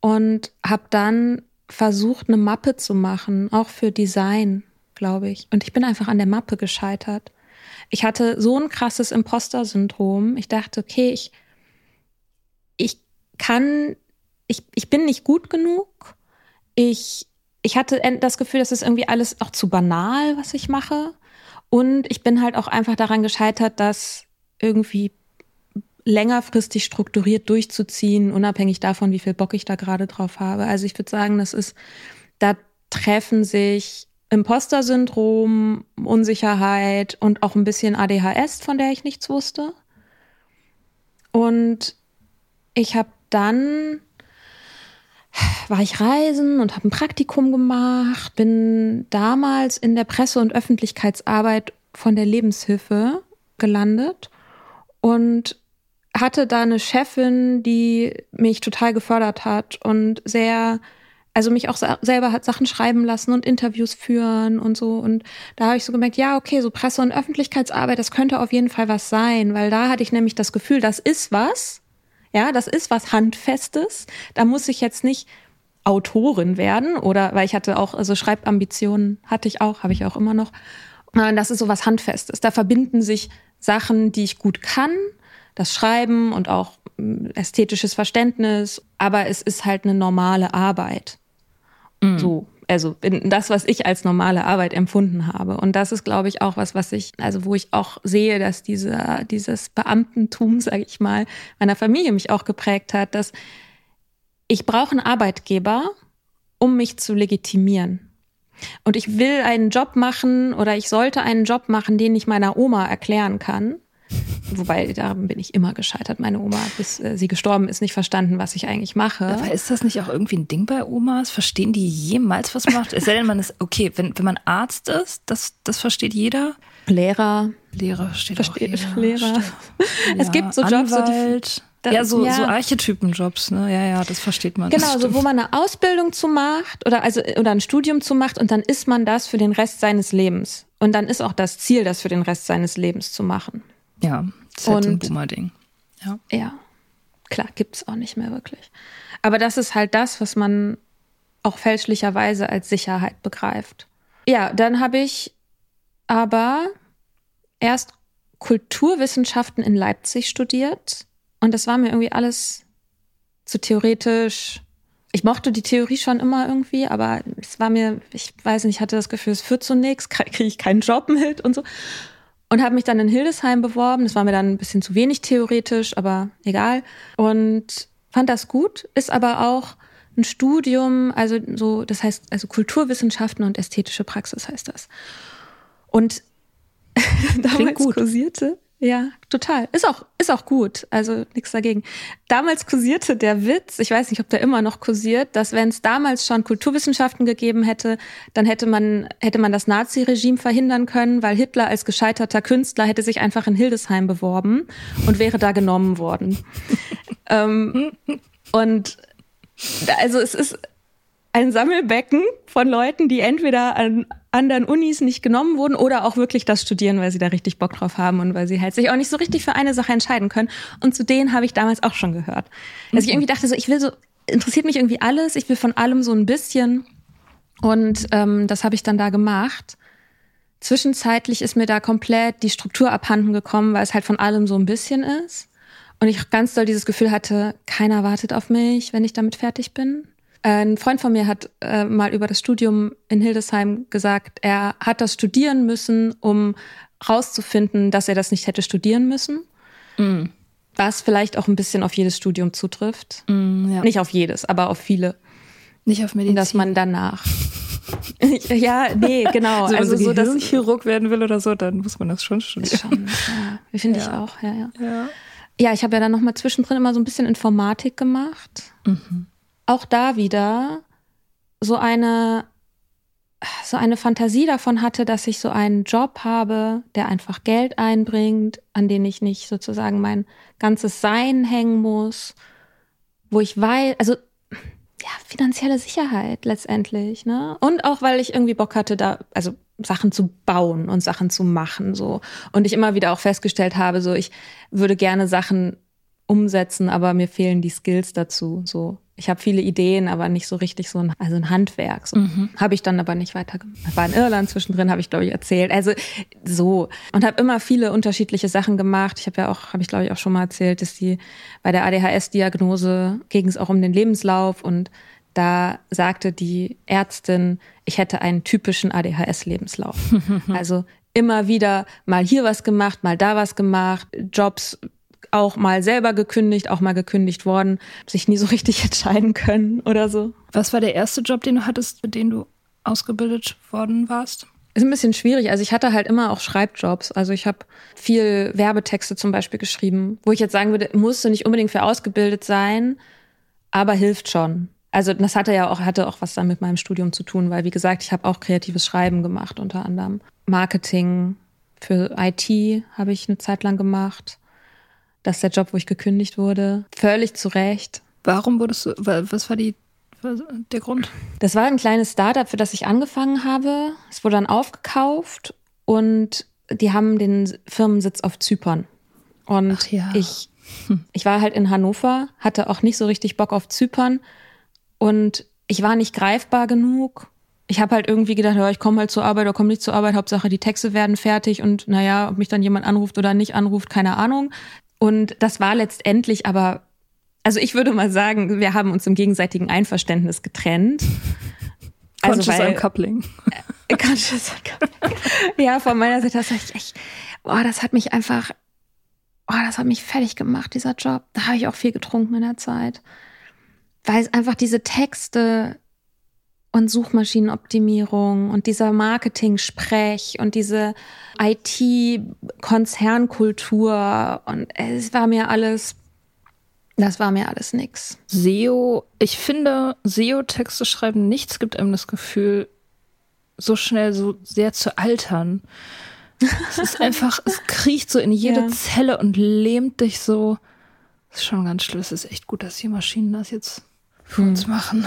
Und habe dann versucht, eine Mappe zu machen, auch für Design, glaube ich. Und ich bin einfach an der Mappe gescheitert. Ich hatte so ein krasses Imposter-Syndrom. Ich dachte, okay, ich, ich kann, ich, ich bin nicht gut genug. Ich ich hatte das Gefühl, das ist irgendwie alles auch zu banal, was ich mache. Und ich bin halt auch einfach daran gescheitert, das irgendwie längerfristig strukturiert durchzuziehen, unabhängig davon, wie viel Bock ich da gerade drauf habe. Also ich würde sagen, das ist, da treffen sich Imposter-Syndrom, Unsicherheit und auch ein bisschen ADHS, von der ich nichts wusste. Und ich habe dann war ich reisen und habe ein Praktikum gemacht, bin damals in der Presse- und Öffentlichkeitsarbeit von der Lebenshilfe gelandet und hatte da eine Chefin, die mich total gefördert hat und sehr, also mich auch selber hat Sachen schreiben lassen und Interviews führen und so. Und da habe ich so gemerkt, ja, okay, so Presse- und Öffentlichkeitsarbeit, das könnte auf jeden Fall was sein, weil da hatte ich nämlich das Gefühl, das ist was, ja, das ist was Handfestes. Da muss ich jetzt nicht Autorin werden oder weil ich hatte auch, also Schreibambitionen hatte ich auch, habe ich auch immer noch. Das ist so was Handfestes. Da verbinden sich Sachen, die ich gut kann, das Schreiben und auch hm, ästhetisches Verständnis, aber es ist halt eine normale Arbeit. Mhm. So also das, was ich als normale Arbeit empfunden habe. Und das ist, glaube ich, auch was, was ich, also wo ich auch sehe, dass dieser, dieses Beamtentum, sage ich mal, meiner Familie mich auch geprägt hat, dass ich brauche einen Arbeitgeber, um mich zu legitimieren. Und ich will einen Job machen oder ich sollte einen Job machen, den ich meiner Oma erklären kann. Wobei, daran bin ich immer gescheitert. Meine Oma, bis äh, sie gestorben ist, nicht verstanden, was ich eigentlich mache. Aber ist das nicht auch irgendwie ein Ding bei Omas? Verstehen die jemals, was macht? Es sei denn, man ist, okay, wenn, wenn man Arzt ist, das, das versteht jeder. Lehrer. Lehrer versteht versteht auch jeder. Lehrer. es gibt so Jobs, Anwalt. so die, ja, so, ja. so Archetypenjobs, ne? Ja, ja, das versteht man. Genau, so wo man eine Ausbildung zu macht oder also oder ein Studium zu macht und dann ist man das für den Rest seines Lebens. Und dann ist auch das Ziel, das für den Rest seines Lebens zu machen. Ja, das ist halt so ein Boomer-Ding. Ja. ja, klar, gibt's auch nicht mehr wirklich. Aber das ist halt das, was man auch fälschlicherweise als Sicherheit begreift. Ja, dann habe ich aber erst Kulturwissenschaften in Leipzig studiert und das war mir irgendwie alles zu theoretisch. Ich mochte die Theorie schon immer irgendwie, aber es war mir, ich weiß nicht, ich hatte das Gefühl, es führt zu nichts, kriege ich keinen Job mit und so und habe mich dann in Hildesheim beworben. Das war mir dann ein bisschen zu wenig theoretisch, aber egal. Und fand das gut, ist aber auch ein Studium, also so, das heißt, also Kulturwissenschaften und ästhetische Praxis heißt das. Und damals gut. kursierte ja, total. Ist auch, ist auch gut. Also nichts dagegen. Damals kursierte der Witz, ich weiß nicht, ob der immer noch kursiert, dass wenn es damals schon Kulturwissenschaften gegeben hätte, dann hätte man, hätte man das Nazi-Regime verhindern können, weil Hitler als gescheiterter Künstler hätte sich einfach in Hildesheim beworben und wäre da genommen worden. ähm, und also es ist ein Sammelbecken von Leuten, die entweder an anderen Unis nicht genommen wurden oder auch wirklich das studieren, weil sie da richtig Bock drauf haben und weil sie halt sich auch nicht so richtig für eine Sache entscheiden können. Und zu denen habe ich damals auch schon gehört. Also ich irgendwie dachte so, ich will so, interessiert mich irgendwie alles, ich will von allem so ein bisschen. Und ähm, das habe ich dann da gemacht. Zwischenzeitlich ist mir da komplett die Struktur abhanden gekommen, weil es halt von allem so ein bisschen ist. Und ich ganz doll dieses Gefühl hatte, keiner wartet auf mich, wenn ich damit fertig bin. Ein Freund von mir hat äh, mal über das Studium in Hildesheim gesagt, er hat das studieren müssen, um rauszufinden, dass er das nicht hätte studieren müssen. Mm. Was vielleicht auch ein bisschen auf jedes Studium zutrifft. Mm, ja. Nicht auf jedes, aber auf viele. Nicht auf Medizin. Dass man danach. ja, nee, genau. Also, also wenn so, so, dass Chirurg werden will oder so, dann muss man das schon studieren. schon, ja, finde ich Ja. auch, ja, ja. Ja. Ja, ich habe ja dann noch mal zwischendrin immer so ein bisschen Informatik gemacht. Auch da wieder so eine so eine Fantasie davon hatte, dass ich so einen Job habe, der einfach Geld einbringt, an den ich nicht sozusagen mein ganzes Sein hängen muss, wo ich weiß, also ja, finanzielle Sicherheit letztendlich, ne? Und auch weil ich irgendwie Bock hatte, da also Sachen zu bauen und Sachen zu machen so und ich immer wieder auch festgestellt habe, so ich würde gerne Sachen umsetzen, aber mir fehlen die Skills dazu, so. Ich habe viele Ideen, aber nicht so richtig so ein, also ein Handwerk. So. Habe ich dann aber nicht weitergemacht. War in Irland zwischendrin, habe ich glaube ich erzählt. Also so und habe immer viele unterschiedliche Sachen gemacht. Ich habe ja auch, habe ich glaube ich auch schon mal erzählt, dass die bei der ADHS-Diagnose ging es auch um den Lebenslauf und da sagte die Ärztin, ich hätte einen typischen ADHS-Lebenslauf. also immer wieder mal hier was gemacht, mal da was gemacht, Jobs auch mal selber gekündigt, auch mal gekündigt worden, sich nie so richtig entscheiden können oder so. Was war der erste Job, den du hattest, für den du ausgebildet worden warst? Ist ein bisschen schwierig. Also ich hatte halt immer auch Schreibjobs. Also ich habe viel Werbetexte zum Beispiel geschrieben, wo ich jetzt sagen würde, musst du nicht unbedingt für ausgebildet sein, aber hilft schon. Also das hatte ja auch hatte auch was dann mit meinem Studium zu tun, weil wie gesagt, ich habe auch kreatives Schreiben gemacht unter anderem. Marketing für IT habe ich eine Zeit lang gemacht. Das ist der Job, wo ich gekündigt wurde. Völlig zu Recht. Warum wurdest du, wa- was war die, der Grund? Das war ein kleines Startup, für das ich angefangen habe. Es wurde dann aufgekauft und die haben den Firmensitz auf Zypern. Und ja. ich, ich war halt in Hannover, hatte auch nicht so richtig Bock auf Zypern und ich war nicht greifbar genug. Ich habe halt irgendwie gedacht, ja, ich komme halt zur Arbeit oder komme nicht zur Arbeit, Hauptsache die Texte werden fertig und naja, ob mich dann jemand anruft oder nicht anruft, keine Ahnung. Und das war letztendlich aber, also ich würde mal sagen, wir haben uns im gegenseitigen Einverständnis getrennt. Also, Conscious weil- Uncoupling. Conscious Ja, von meiner Seite das ich echt, boah, das hat mich einfach, boah, das hat mich fertig gemacht, dieser Job. Da habe ich auch viel getrunken in der Zeit. Weil es einfach diese Texte und Suchmaschinenoptimierung und dieser Marketing-Sprech und diese IT-Konzernkultur und es war mir alles, das war mir alles nix. SEO, ich finde, SEO-Texte schreiben nichts gibt einem das Gefühl, so schnell so sehr zu altern. Es ist einfach, es kriecht so in jede Ja. Zelle und lähmt dich so. Das ist schon ganz schlimm. Es ist echt gut, dass die Maschinen das jetzt für uns machen.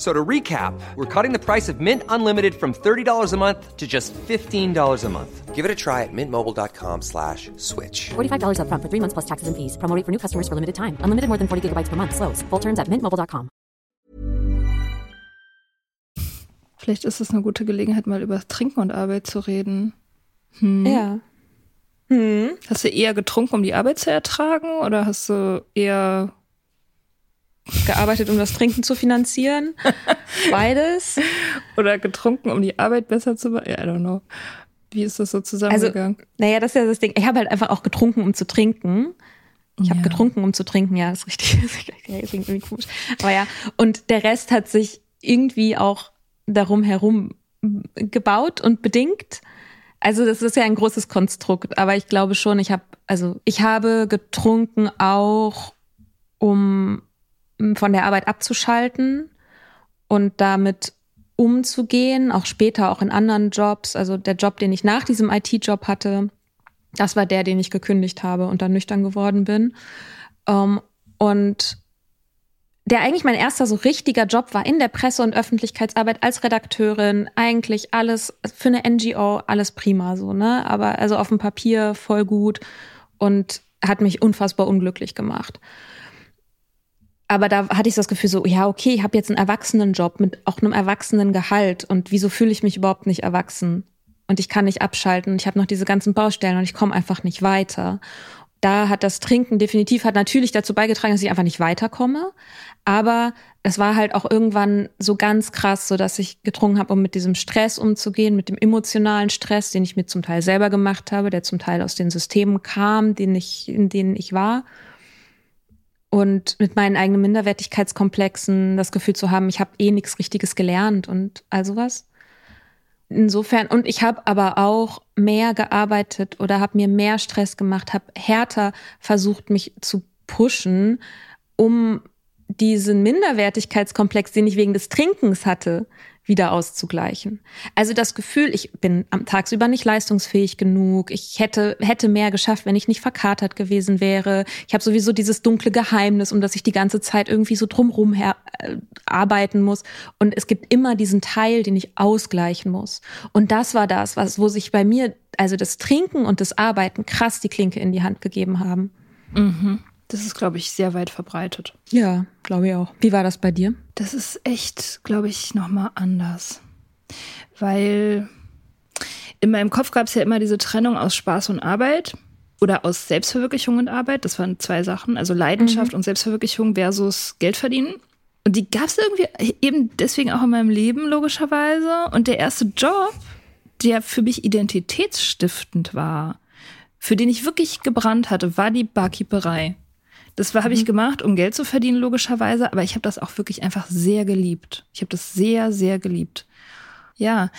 So to recap, we're cutting the price of Mint Unlimited from $30 a month to just $15 a month. Give it a try at mintmobile.com slash switch. $45 upfront for three months plus taxes and fees. Promo rate for new customers for limited time. Unlimited more than 40 gigabytes per month. Slows. Full terms at mintmobile.com. Vielleicht ist es eine gute Gelegenheit, mal über Trinken und Arbeit zu reden. Ja. Hast du eher getrunken, um die Arbeit zu ertragen? Oder hast du eher Gearbeitet, um das Trinken zu finanzieren. Beides. oder getrunken, um die Arbeit besser zu machen? I don't know. Wie ist das so Also, zusammengegangen? naja, das ist ja das Ding. Ich habe halt einfach auch getrunken, um zu trinken. Ich habe Ja. getrunken, um zu trinken, ja, ist richtig. Das klingt irgendwie komisch. Aber ja, und der Rest hat sich irgendwie auch darum herum gebaut und bedingt. Also das ist ja ein großes Konstrukt, aber ich glaube schon, ich habe, also ich habe getrunken auch, um von der Arbeit abzuschalten und damit umzugehen, auch später, auch in anderen Jobs. Also der Job, den ich nach diesem IT-Job hatte, das war der, den ich gekündigt habe und dann nüchtern geworden bin. Ähm, und der eigentlich mein erster so richtiger Job war in der Presse- und Öffentlichkeitsarbeit als Redakteurin. Eigentlich alles für eine NGO, alles prima so, ne? Aber also auf dem Papier voll gut und hat mich unfassbar unglücklich gemacht. Aber da hatte ich so das Gefühl so, ja, okay, ich habe jetzt einen Erwachsenenjob mit auch einem erwachsenen Gehalt und wieso fühle ich mich überhaupt nicht erwachsen? Und ich kann nicht abschalten und ich habe noch diese ganzen Baustellen und ich komme einfach nicht weiter. da hat das Trinken definitiv hat natürlich dazu beigetragen, dass ich einfach nicht weiterkomme. Aber es war halt auch irgendwann so ganz krass, so dass ich getrunken habe, um mit diesem Stress umzugehen, mit dem emotionalen Stress, den ich mir zum Teil selber gemacht habe, der zum Teil aus den Systemen kam, den ich, in denen ich war. Und mit meinen eigenen Minderwertigkeitskomplexen das Gefühl zu haben, ich habe eh nichts Richtiges gelernt und all sowas. Insofern, und ich habe aber auch mehr gearbeitet oder habe mir mehr Stress gemacht, habe härter versucht, mich zu pushen, um diesen Minderwertigkeitskomplex, den ich wegen des Trinkens hatte, wieder auszugleichen. Also das Gefühl, ich bin am tagsüber nicht leistungsfähig genug, ich hätte hätte mehr geschafft, wenn ich nicht verkatert gewesen wäre. Ich habe sowieso dieses dunkle Geheimnis, um das ich die ganze Zeit irgendwie so drumrum äh, arbeiten muss und es gibt immer diesen Teil, den ich ausgleichen muss. Und das war das, was wo sich bei mir also das Trinken und das Arbeiten krass die Klinke in die Hand gegeben haben. Mhm. Das ist, glaube ich, sehr weit verbreitet. Ja, glaube ich auch. Wie war das bei dir? Das ist echt, glaube ich, nochmal anders. Weil in meinem Kopf gab es ja immer diese Trennung aus Spaß und Arbeit oder aus Selbstverwirklichung und Arbeit. Das waren zwei Sachen. Also Leidenschaft mhm. und Selbstverwirklichung versus Geld verdienen. Und die gab es irgendwie eben deswegen auch in meinem Leben, logischerweise. Und der erste Job, der für mich identitätsstiftend war, für den ich wirklich gebrannt hatte, war die Barkeeperei. Das habe ich mhm. gemacht, um Geld zu verdienen, logischerweise, aber ich habe das auch wirklich einfach sehr geliebt. Ich habe das sehr, sehr geliebt. Ja,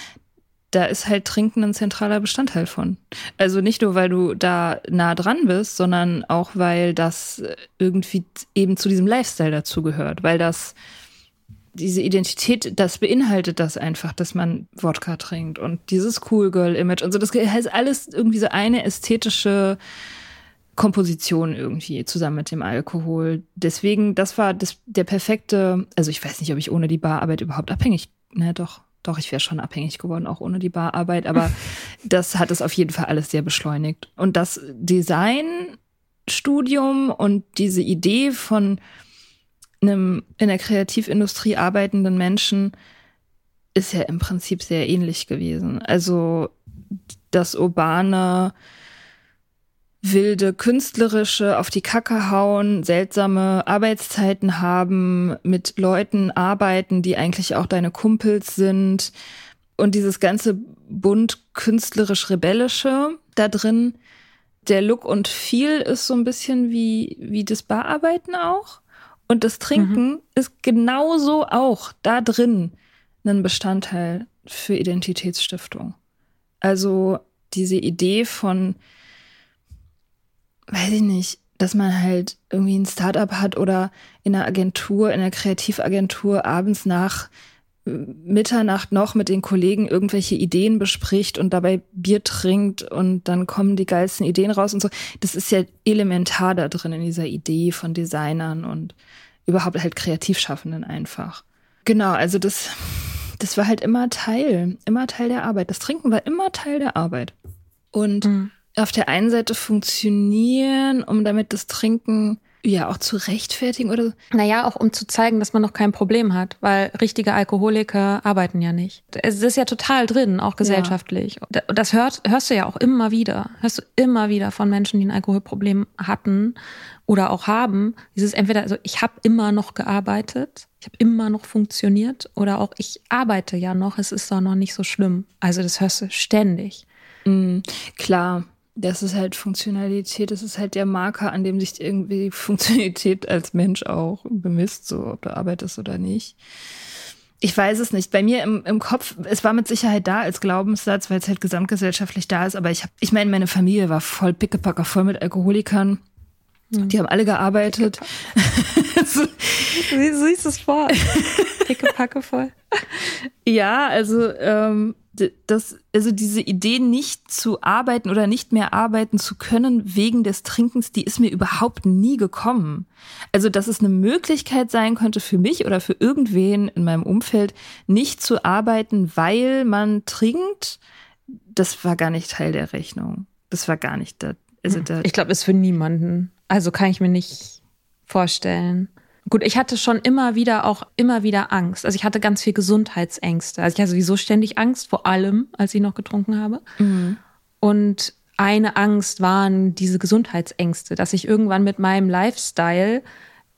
da ist halt Trinken ein zentraler Bestandteil von. Also nicht nur, weil du da nah dran bist, sondern auch, weil das irgendwie eben zu diesem Lifestyle dazugehört, weil das diese Identität, das beinhaltet das einfach, dass man Wodka trinkt und dieses Cool Girl Image und so. Das heißt alles irgendwie so eine ästhetische Komposition irgendwie zusammen mit dem Alkohol. Deswegen, das war das, der perfekte, also ich weiß nicht, ob ich ohne die Bararbeit überhaupt abhängig, ne, doch, doch, ich wäre schon abhängig geworden, auch ohne die Bararbeit, aber das hat es auf jeden Fall alles sehr beschleunigt. Und das Designstudium und diese Idee von einem in der Kreativindustrie arbeitenden Menschen ist ja im Prinzip sehr ähnlich gewesen. Also das urbane, wilde künstlerische auf die Kacke hauen, seltsame Arbeitszeiten haben, mit Leuten arbeiten, die eigentlich auch deine Kumpels sind und dieses ganze bunt künstlerisch rebellische da drin. Der Look und Feel ist so ein bisschen wie wie das Bararbeiten auch und das Trinken mhm. ist genauso auch da drin ein Bestandteil für Identitätsstiftung. Also diese Idee von weiß ich nicht, dass man halt irgendwie ein Startup hat oder in einer Agentur, in einer Kreativagentur abends nach äh, Mitternacht noch mit den Kollegen irgendwelche Ideen bespricht und dabei Bier trinkt und dann kommen die geilsten Ideen raus und so. Das ist ja elementar da drin in dieser Idee von Designern und überhaupt halt Kreativschaffenden einfach. Genau, also das, das war halt immer Teil, immer Teil der Arbeit. Das Trinken war immer Teil der Arbeit. Und mhm auf der einen Seite funktionieren, um damit das Trinken ja auch zu rechtfertigen oder? Naja, auch um zu zeigen, dass man noch kein Problem hat, weil richtige Alkoholiker arbeiten ja nicht. Es ist ja total drin, auch gesellschaftlich. Ja. Das hört, hörst du ja auch immer wieder. Hörst du immer wieder von Menschen, die ein Alkoholproblem hatten oder auch haben. Dieses entweder, also ich habe immer noch gearbeitet, ich habe immer noch funktioniert oder auch ich arbeite ja noch, es ist doch noch nicht so schlimm. Also das hörst du ständig. Mhm, klar, das ist halt Funktionalität, das ist halt der Marker, an dem sich irgendwie Funktionalität als Mensch auch bemisst, so ob du arbeitest oder nicht. Ich weiß es nicht. Bei mir im, im Kopf, es war mit Sicherheit da als Glaubenssatz, weil es halt gesamtgesellschaftlich da ist. Aber ich habe, ich meine, meine Familie war voll pickepacker, voll mit Alkoholikern. Die haben alle gearbeitet. so, Wie siehst du es vor? Pickepacke voll. Ja, also ähm, das, also diese Idee, nicht zu arbeiten oder nicht mehr arbeiten zu können wegen des Trinkens, die ist mir überhaupt nie gekommen. Also, dass es eine Möglichkeit sein könnte für mich oder für irgendwen in meinem Umfeld, nicht zu arbeiten, weil man trinkt, das war gar nicht Teil der Rechnung. Das war gar nicht da. Also da ich glaube, ist für niemanden. Also kann ich mir nicht vorstellen. Gut, ich hatte schon immer wieder auch immer wieder Angst. Also ich hatte ganz viel Gesundheitsängste. Also ich hatte sowieso ständig Angst, vor allem, als ich noch getrunken habe. Mhm. Und eine Angst waren diese Gesundheitsängste, dass ich irgendwann mit meinem Lifestyle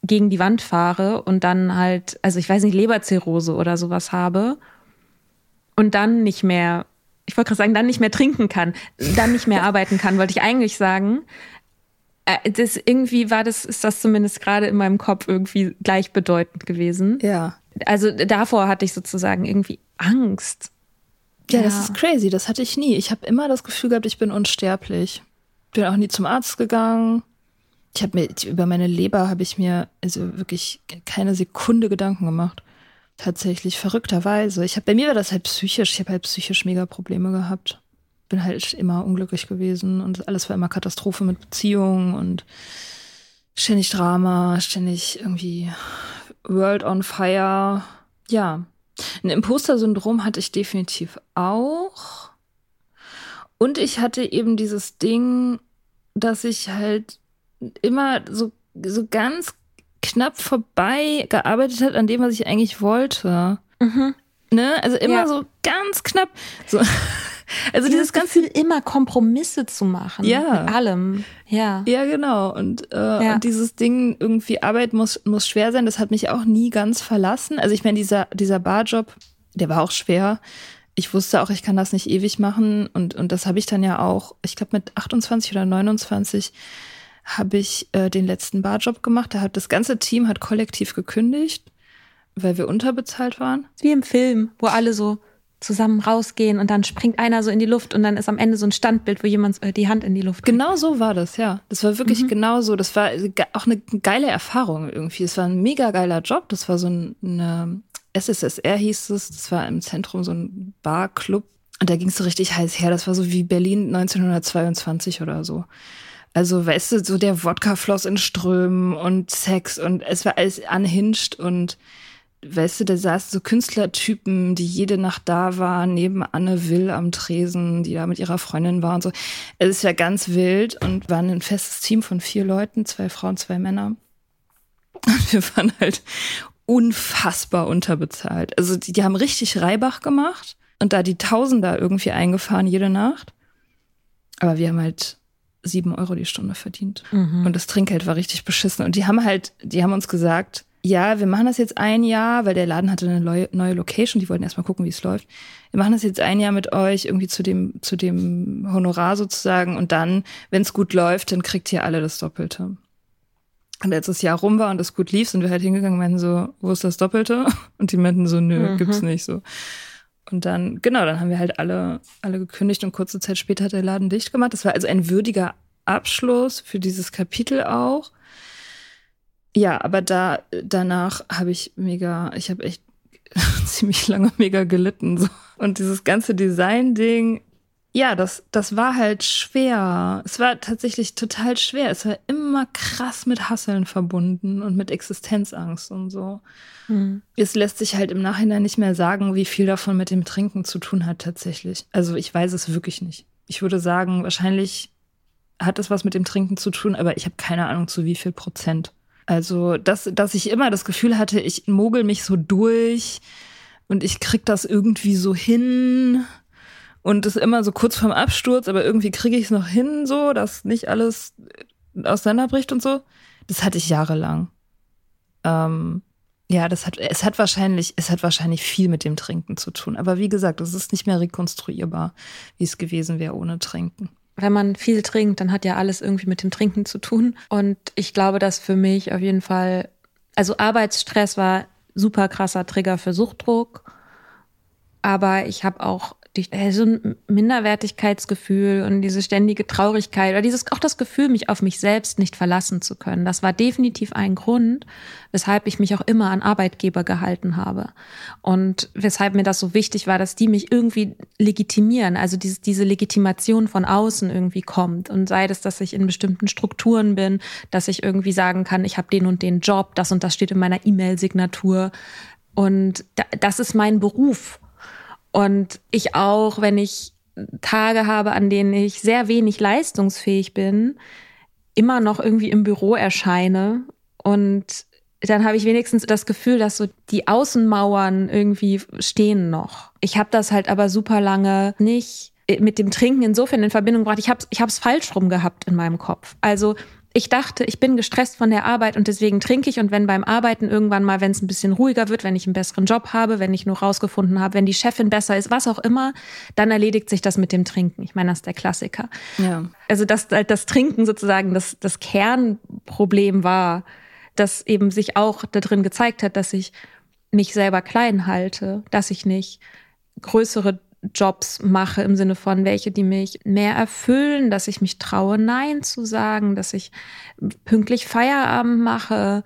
gegen die Wand fahre und dann halt, also ich weiß nicht, Leberzirrhose oder sowas habe und dann nicht mehr, ich wollte gerade sagen, dann nicht mehr trinken kann, dann nicht mehr arbeiten kann, wollte ich eigentlich sagen. Äh, Das irgendwie war das, ist das zumindest gerade in meinem Kopf irgendwie gleichbedeutend gewesen. Ja. Also davor hatte ich sozusagen irgendwie Angst. Ja, das ist crazy. Das hatte ich nie. Ich habe immer das Gefühl gehabt, ich bin unsterblich. Bin auch nie zum Arzt gegangen. Ich habe mir über meine Leber habe ich mir also wirklich keine Sekunde Gedanken gemacht. Tatsächlich verrückterweise. Ich habe bei mir war das halt psychisch. Ich habe halt psychisch mega Probleme gehabt. Bin halt immer unglücklich gewesen und alles war immer Katastrophe mit Beziehungen und ständig Drama, ständig irgendwie World on Fire. Ja, ein Imposter-Syndrom hatte ich definitiv auch. Und ich hatte eben dieses Ding, dass ich halt immer so, so ganz knapp vorbei gearbeitet hat an dem, was ich eigentlich wollte. Ne? Also immer Ja. so ganz knapp. So. Also Dieses dieses ganze Gefühl, immer Kompromisse zu machen. Ja. Mit allem. Ja. Ja, genau. Und, äh, Ja. und dieses Ding, irgendwie Arbeit muss, muss schwer sein, das hat mich auch nie ganz verlassen. Also ich meine, dieser, dieser Barjob, der war auch schwer. Ich wusste auch, ich kann das nicht ewig machen. Und, und das habe ich dann ja auch, ich glaube mit 28 oder 29 habe ich äh, den letzten Barjob gemacht. Da hat das ganze Team hat kollektiv gekündigt, weil wir unterbezahlt waren. Wie im Film, wo alle so zusammen rausgehen und dann springt einer so in die Luft und dann ist am Ende so ein Standbild, wo jemand äh, die Hand in die Luft Genau so war das, ja. Das war wirklich genau so. Das war ge- auch eine geile Erfahrung irgendwie. Es war ein mega geiler Job. Das war so ein, eine SSSR hieß es. Das war im Zentrum so ein Barclub. Und da ging es so richtig heiß her. Das war so wie Berlin 1922 oder so. Also, weißt du, so der Wodka floss in Strömen und Sex und es war alles unhinged und weißt du, da saßen so Künstlertypen, die jede Nacht da waren, neben Anne Will am Tresen, die da mit ihrer Freundin war und so. Es ist ja ganz wild und waren ein festes Team von vier Leuten, zwei Frauen, zwei Männer. Und wir waren halt unfassbar unterbezahlt. Also die, die haben richtig Reibach gemacht und da die Tausender irgendwie eingefahren jede Nacht. Aber wir haben halt sieben Euro die Stunde verdient. Und das Trinkgeld war richtig beschissen. Und die haben halt, die haben uns gesagt, ja, wir machen das jetzt ein Jahr, weil der Laden hatte eine neue, Location, die wollten erstmal gucken, wie es läuft. Wir machen das jetzt ein Jahr mit euch, irgendwie zu dem, zu dem Honorar sozusagen. Und dann, wenn es gut läuft, dann kriegt ihr alle das Doppelte. Und als das Jahr rum war und es gut lief, sind wir halt hingegangen und meinten so, wo ist das Doppelte? Und die meinten so, nö, gibt's nicht so. Und dann, genau, dann haben wir halt alle, alle gekündigt und kurze Zeit später hat der Laden dicht gemacht. Das war also ein würdiger Abschluss für dieses Kapitel auch. Ja, aber da, danach habe ich mega, ich habe echt ziemlich lange mega gelitten. So. Und dieses ganze Design-Ding, ja, das, das war halt schwer. Es war tatsächlich total schwer. Es war immer krass mit Hasseln verbunden und mit Existenzangst und so. Es lässt sich halt im Nachhinein nicht mehr sagen, wie viel davon mit dem Trinken zu tun hat tatsächlich. Also ich weiß es wirklich nicht. Ich würde sagen, wahrscheinlich hat es was mit dem Trinken zu tun, aber ich habe keine Ahnung zu wie viel Prozent. Also, dass, dass ich immer das Gefühl hatte, ich mogel mich so durch und ich krieg das irgendwie so hin und ist immer so kurz vorm Absturz, aber irgendwie kriege ich es noch hin, so, dass nicht alles auseinanderbricht und so. Das hatte ich jahrelang. Ähm, ja, das hat, es hat wahrscheinlich, es hat wahrscheinlich viel mit dem Trinken zu tun. Aber wie gesagt, es ist nicht mehr rekonstruierbar, wie es gewesen wäre ohne Trinken. Wenn man viel trinkt, dann hat ja alles irgendwie mit dem Trinken zu tun. Und ich glaube, dass für mich auf jeden Fall, also Arbeitsstress war super krasser Trigger für Suchtdruck. Aber ich habe auch durch, äh, so ein Minderwertigkeitsgefühl und diese ständige Traurigkeit oder dieses auch das Gefühl, mich auf mich selbst nicht verlassen zu können. Das war definitiv ein Grund, weshalb ich mich auch immer an Arbeitgeber gehalten habe. Und weshalb mir das so wichtig war, dass die mich irgendwie legitimieren, also diese, diese Legitimation von außen irgendwie kommt. Und sei das, dass ich in bestimmten Strukturen bin, dass ich irgendwie sagen kann, ich habe den und den Job, das und das steht in meiner E-Mail-Signatur. Und da, das ist mein Beruf. Und ich auch, wenn ich Tage habe, an denen ich sehr wenig leistungsfähig bin, immer noch irgendwie im Büro erscheine und dann habe ich wenigstens das Gefühl, dass so die Außenmauern irgendwie stehen noch. Ich habe das halt aber super lange nicht mit dem Trinken insofern in Verbindung gebracht. Ich habe ich es falsch rum gehabt in meinem Kopf. Also ich dachte, ich bin gestresst von der Arbeit und deswegen trinke ich. Und wenn beim Arbeiten irgendwann mal, wenn es ein bisschen ruhiger wird, wenn ich einen besseren Job habe, wenn ich nur rausgefunden habe, wenn die Chefin besser ist, was auch immer, dann erledigt sich das mit dem Trinken. Ich meine, das ist der Klassiker. Ja. Also dass halt das Trinken sozusagen das, das Kernproblem war, das eben sich auch darin gezeigt hat, dass ich mich selber klein halte, dass ich nicht größere Jobs mache im Sinne von welche, die mich mehr erfüllen, dass ich mich traue, Nein zu sagen, dass ich pünktlich Feierabend mache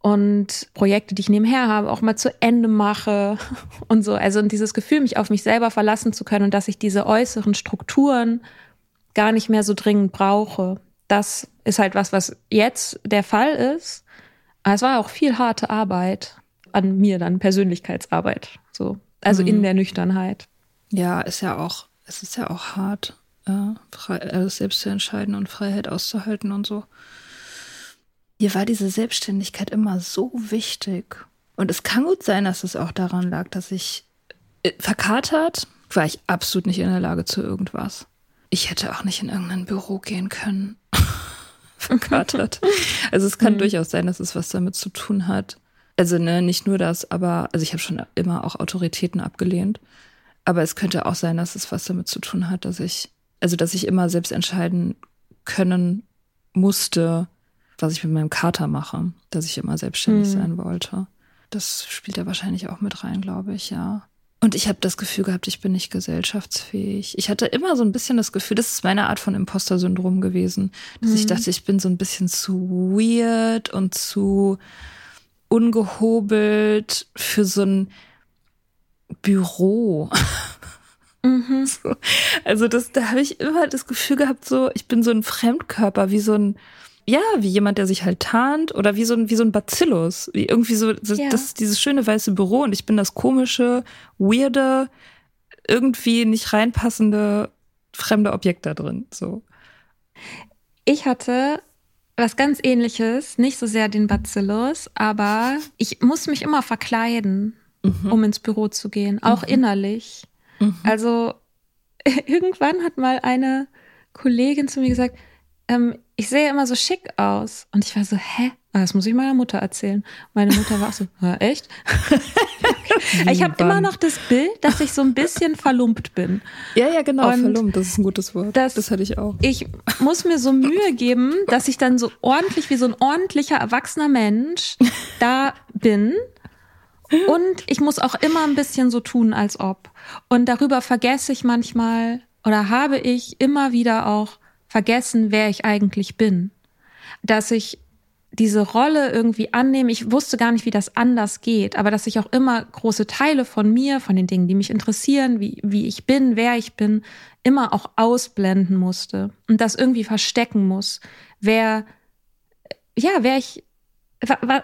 und Projekte, die ich nebenher habe, auch mal zu Ende mache und so. Also und dieses Gefühl, mich auf mich selber verlassen zu können und dass ich diese äußeren Strukturen gar nicht mehr so dringend brauche. Das ist halt was, was jetzt der Fall ist. Aber es war auch viel harte Arbeit an mir dann, Persönlichkeitsarbeit. So also mhm. in der Nüchternheit. Ja, ist ja auch, es ist ja auch hart, äh, frei, also selbst zu entscheiden und Freiheit auszuhalten und so. Mir war diese Selbstständigkeit immer so wichtig. Und es kann gut sein, dass es auch daran lag, dass ich äh, verkatert war ich absolut nicht in der Lage zu irgendwas. Ich hätte auch nicht in irgendein Büro gehen können. verkatert. Also es kann mhm. durchaus sein, dass es was damit zu tun hat, also ne, nicht nur das, aber also ich habe schon immer auch Autoritäten abgelehnt. Aber es könnte auch sein, dass es was damit zu tun hat, dass ich, also dass ich immer selbst entscheiden können musste, was ich mit meinem Kater mache, dass ich immer selbstständig mhm. sein wollte. Das spielt ja wahrscheinlich auch mit rein, glaube ich, ja. Und ich habe das Gefühl gehabt, ich bin nicht gesellschaftsfähig. Ich hatte immer so ein bisschen das Gefühl, das ist meine Art von Imposter-Syndrom gewesen, dass mhm. ich dachte, ich bin so ein bisschen zu weird und zu ungehobelt für so ein Büro. Mhm. So. Also das, da habe ich immer das Gefühl gehabt, so ich bin so ein Fremdkörper, wie so ein ja, wie jemand, der sich halt tarnt oder wie so ein wie so ein Bacillus, wie irgendwie so das, ja. das dieses schöne weiße Büro und ich bin das komische, weirde, irgendwie nicht reinpassende fremde Objekt da drin. So. Ich hatte was ganz ähnliches, nicht so sehr den Bacillus, aber ich muss mich immer verkleiden, mhm. um ins Büro zu gehen, auch mhm. innerlich. Mhm. Also irgendwann hat mal eine Kollegin zu mir gesagt, ähm, ich sehe immer so schick aus. Und ich war so, hä? Ah, das muss ich meiner Mutter erzählen. Meine Mutter war auch so, echt? ich habe immer noch das Bild, dass ich so ein bisschen verlumpt bin. Ja, ja, genau, Und verlumpt, das ist ein gutes Wort. Das, das hatte ich auch. Ich muss mir so Mühe geben, dass ich dann so ordentlich, wie so ein ordentlicher, erwachsener Mensch da bin. Und ich muss auch immer ein bisschen so tun, als ob. Und darüber vergesse ich manchmal oder habe ich immer wieder auch vergessen, wer ich eigentlich bin. Dass ich diese Rolle irgendwie annehme. Ich wusste gar nicht, wie das anders geht, aber dass ich auch immer große Teile von mir, von den Dingen, die mich interessieren, wie, wie ich bin, wer ich bin, immer auch ausblenden musste und das irgendwie verstecken muss, wer, ja, wer ich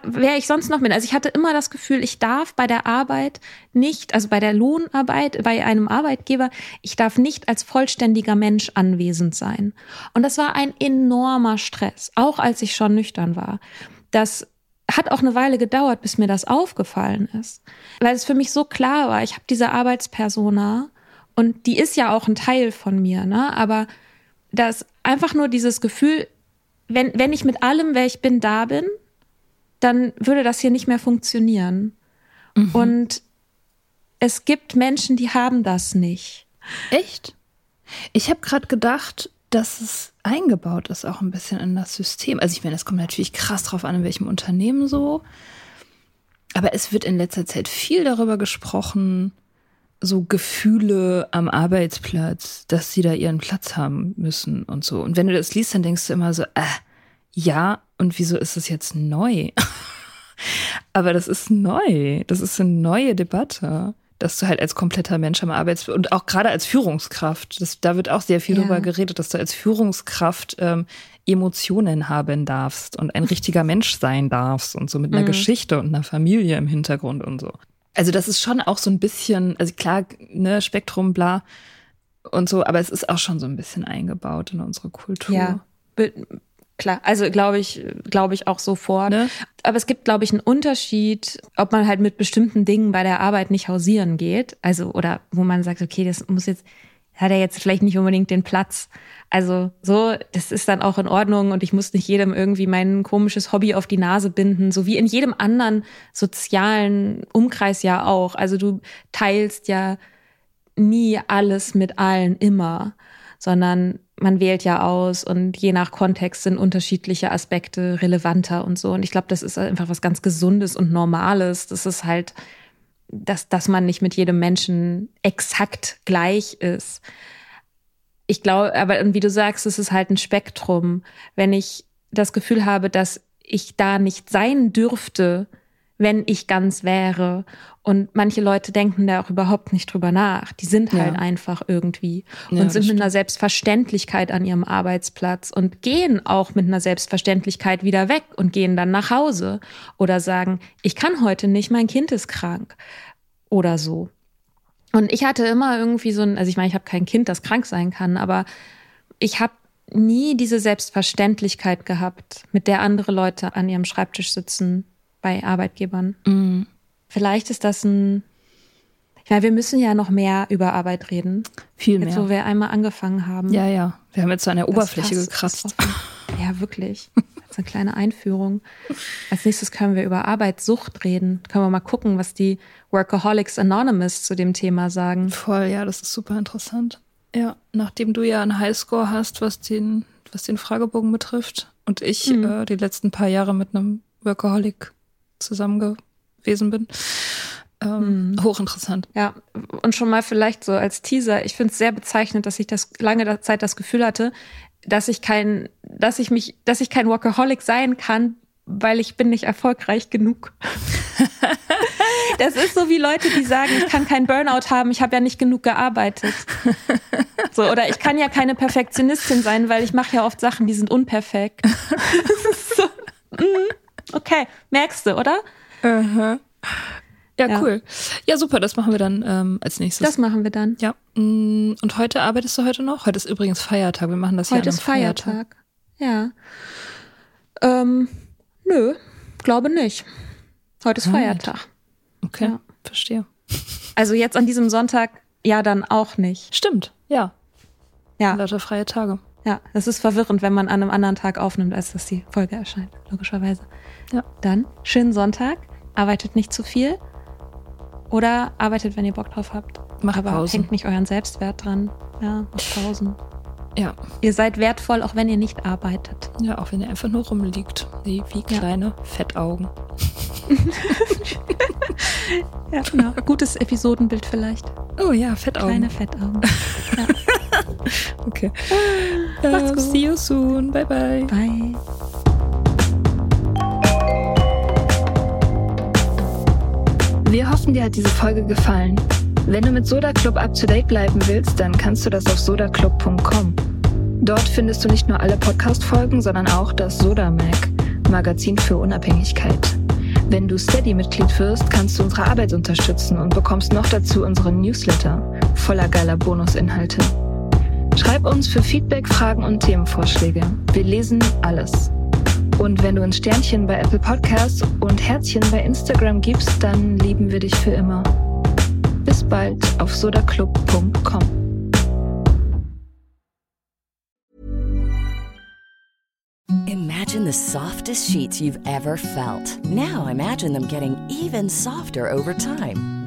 wer ich sonst noch bin. Also ich hatte immer das Gefühl, ich darf bei der Arbeit nicht, also bei der Lohnarbeit, bei einem Arbeitgeber, ich darf nicht als vollständiger Mensch anwesend sein. Und das war ein enormer Stress, auch als ich schon nüchtern war. Das hat auch eine Weile gedauert, bis mir das aufgefallen ist, weil es für mich so klar war, ich habe diese Arbeitspersona und die ist ja auch ein Teil von mir, ne? Aber das einfach nur dieses Gefühl, wenn, wenn ich mit allem, wer ich bin, da bin, dann würde das hier nicht mehr funktionieren. Mhm. Und es gibt Menschen, die haben das nicht. Echt? Ich habe gerade gedacht, dass es eingebaut ist, auch ein bisschen in das System. Also ich meine, es kommt natürlich krass drauf an, in welchem Unternehmen so. Aber es wird in letzter Zeit viel darüber gesprochen, so Gefühle am Arbeitsplatz, dass sie da ihren Platz haben müssen und so. Und wenn du das liest, dann denkst du immer so, äh, ja, und wieso ist es jetzt neu? Aber das ist neu. Das ist eine neue Debatte, dass du halt als kompletter Mensch am Arbeitsplatz und auch gerade als Führungskraft, das, da wird auch sehr viel ja. darüber geredet, dass du als Führungskraft ähm, Emotionen haben darfst und ein richtiger Mensch sein darfst und so mit einer mhm. Geschichte und einer Familie im Hintergrund und so. Also das ist schon auch so ein bisschen, also klar, ne, Spektrum, bla und so, aber es ist auch schon so ein bisschen eingebaut in unsere Kultur. Ja, Klar, also glaube ich, glaube ich auch sofort. Ne? Aber es gibt, glaube ich, einen Unterschied, ob man halt mit bestimmten Dingen bei der Arbeit nicht hausieren geht. Also, oder wo man sagt, okay, das muss jetzt, hat er jetzt vielleicht nicht unbedingt den Platz. Also so, das ist dann auch in Ordnung und ich muss nicht jedem irgendwie mein komisches Hobby auf die Nase binden, so wie in jedem anderen sozialen Umkreis ja auch. Also du teilst ja nie alles mit allen immer, sondern man wählt ja aus und je nach Kontext sind unterschiedliche Aspekte relevanter und so. Und ich glaube, das ist einfach was ganz Gesundes und Normales. Das ist halt, dass, dass man nicht mit jedem Menschen exakt gleich ist. Ich glaube, aber und wie du sagst, es ist halt ein Spektrum. Wenn ich das Gefühl habe, dass ich da nicht sein dürfte, wenn ich ganz wäre. Und manche Leute denken da auch überhaupt nicht drüber nach. Die sind halt Ja. einfach irgendwie Ja, und sind das mit einer Selbstverständlichkeit an ihrem Arbeitsplatz und gehen auch mit einer Selbstverständlichkeit wieder weg und gehen dann nach Hause oder sagen, ich kann heute nicht, mein Kind ist krank oder so. Und ich hatte immer irgendwie so ein, also ich meine, ich habe kein Kind, das krank sein kann, aber ich habe nie diese Selbstverständlichkeit gehabt, mit der andere Leute an ihrem Schreibtisch sitzen bei Arbeitgebern. Vielleicht ist das ein. Ich meine, wir müssen ja noch mehr über Arbeit reden. Viel Jetzt, mehr. wo wir einmal angefangen haben. Ja, ja. Wir haben jetzt so an der Das Oberfläche ist gekratzt. Ja, wirklich. Als eine kleine Einführung. Als nächstes können wir über Arbeitssucht reden. Können wir mal gucken, was die Workaholics Anonymous zu dem Thema sagen. Voll, ja, das ist super interessant. Ja, nachdem du ja einen Highscore hast, was den, was den Fragebogen betrifft und ich Mhm. äh, die letzten paar Jahre mit einem Workaholic zusammen gewesen bin. Ähm, Mhm. Hochinteressant. Ja, und schon mal vielleicht so als Teaser. Ich finde es sehr bezeichnend, dass ich das lange Zeit das Gefühl hatte, dass ich kein, dass ich mich, dass ich kein Workaholic sein kann, weil ich bin nicht erfolgreich genug. das ist so wie Leute, die sagen, ich kann keinen Burnout haben, ich habe ja nicht genug gearbeitet. So, oder ich kann ja keine Perfektionistin sein, weil ich mache ja oft Sachen, die sind unperfekt. Das ist so, mm, okay, merkst du, oder? Ja, Ja. cool. Ja, super, das machen wir dann ähm, als nächstes. Das machen wir dann. ja. mm, Und heute arbeitest du heute noch? Heute ist übrigens Feiertag. Wir machen das hier Heute einem ist Feiertag. Ja. Ähm, nö, glaube nicht. Heute ist Right. Feiertag. Okay, Ja. verstehe. Also jetzt an diesem Sonntag ja dann auch nicht. Stimmt, ja. Ja, Lauter freie Tage. Ja. Das ist verwirrend, wenn man an einem anderen Tag aufnimmt, als dass die Folge erscheint, logischerweise. Ja. Dann schönen Sonntag, arbeitet nicht zu viel oder arbeitet, wenn ihr Bock drauf habt. Macht Aber Pausen. hängt nicht euren Selbstwert dran. Ja, macht Pausen. Ja. Ihr seid wertvoll, auch wenn ihr nicht arbeitet. Ja, auch wenn er einfach nur rumliegt. Wie, wie Ja. kleine Fettaugen. Ja, genau. Gutes Episodenbild vielleicht. Oh ja, Fettaugen. Kleine Fettaugen. Okay. Macht's Ähm, gut. see you soon. Bye bye. Bye. Wir hoffen, dir hat diese Folge gefallen. Wenn du mit Soda Club up to date bleiben willst, dann kannst du das auf sodaclub.com. Dort findest du nicht nur alle Podcast-Folgen, sondern auch das Soda Mag, Magazin für Unabhängigkeit. Wenn du Steady-Mitglied wirst, kannst du unsere Arbeit unterstützen und bekommst noch dazu unseren Newsletter voller geiler Bonusinhalte. Schreib uns für Feedback, Fragen und Themenvorschläge. Wir lesen alles. Und wenn du ein Sternchen bei Apple Podcasts und Herzchen bei Instagram gibst, dann lieben wir dich für immer. Bis bald auf sodaclub.com. Imagine the softest sheets you've ever felt. Now imagine them getting even softer over time.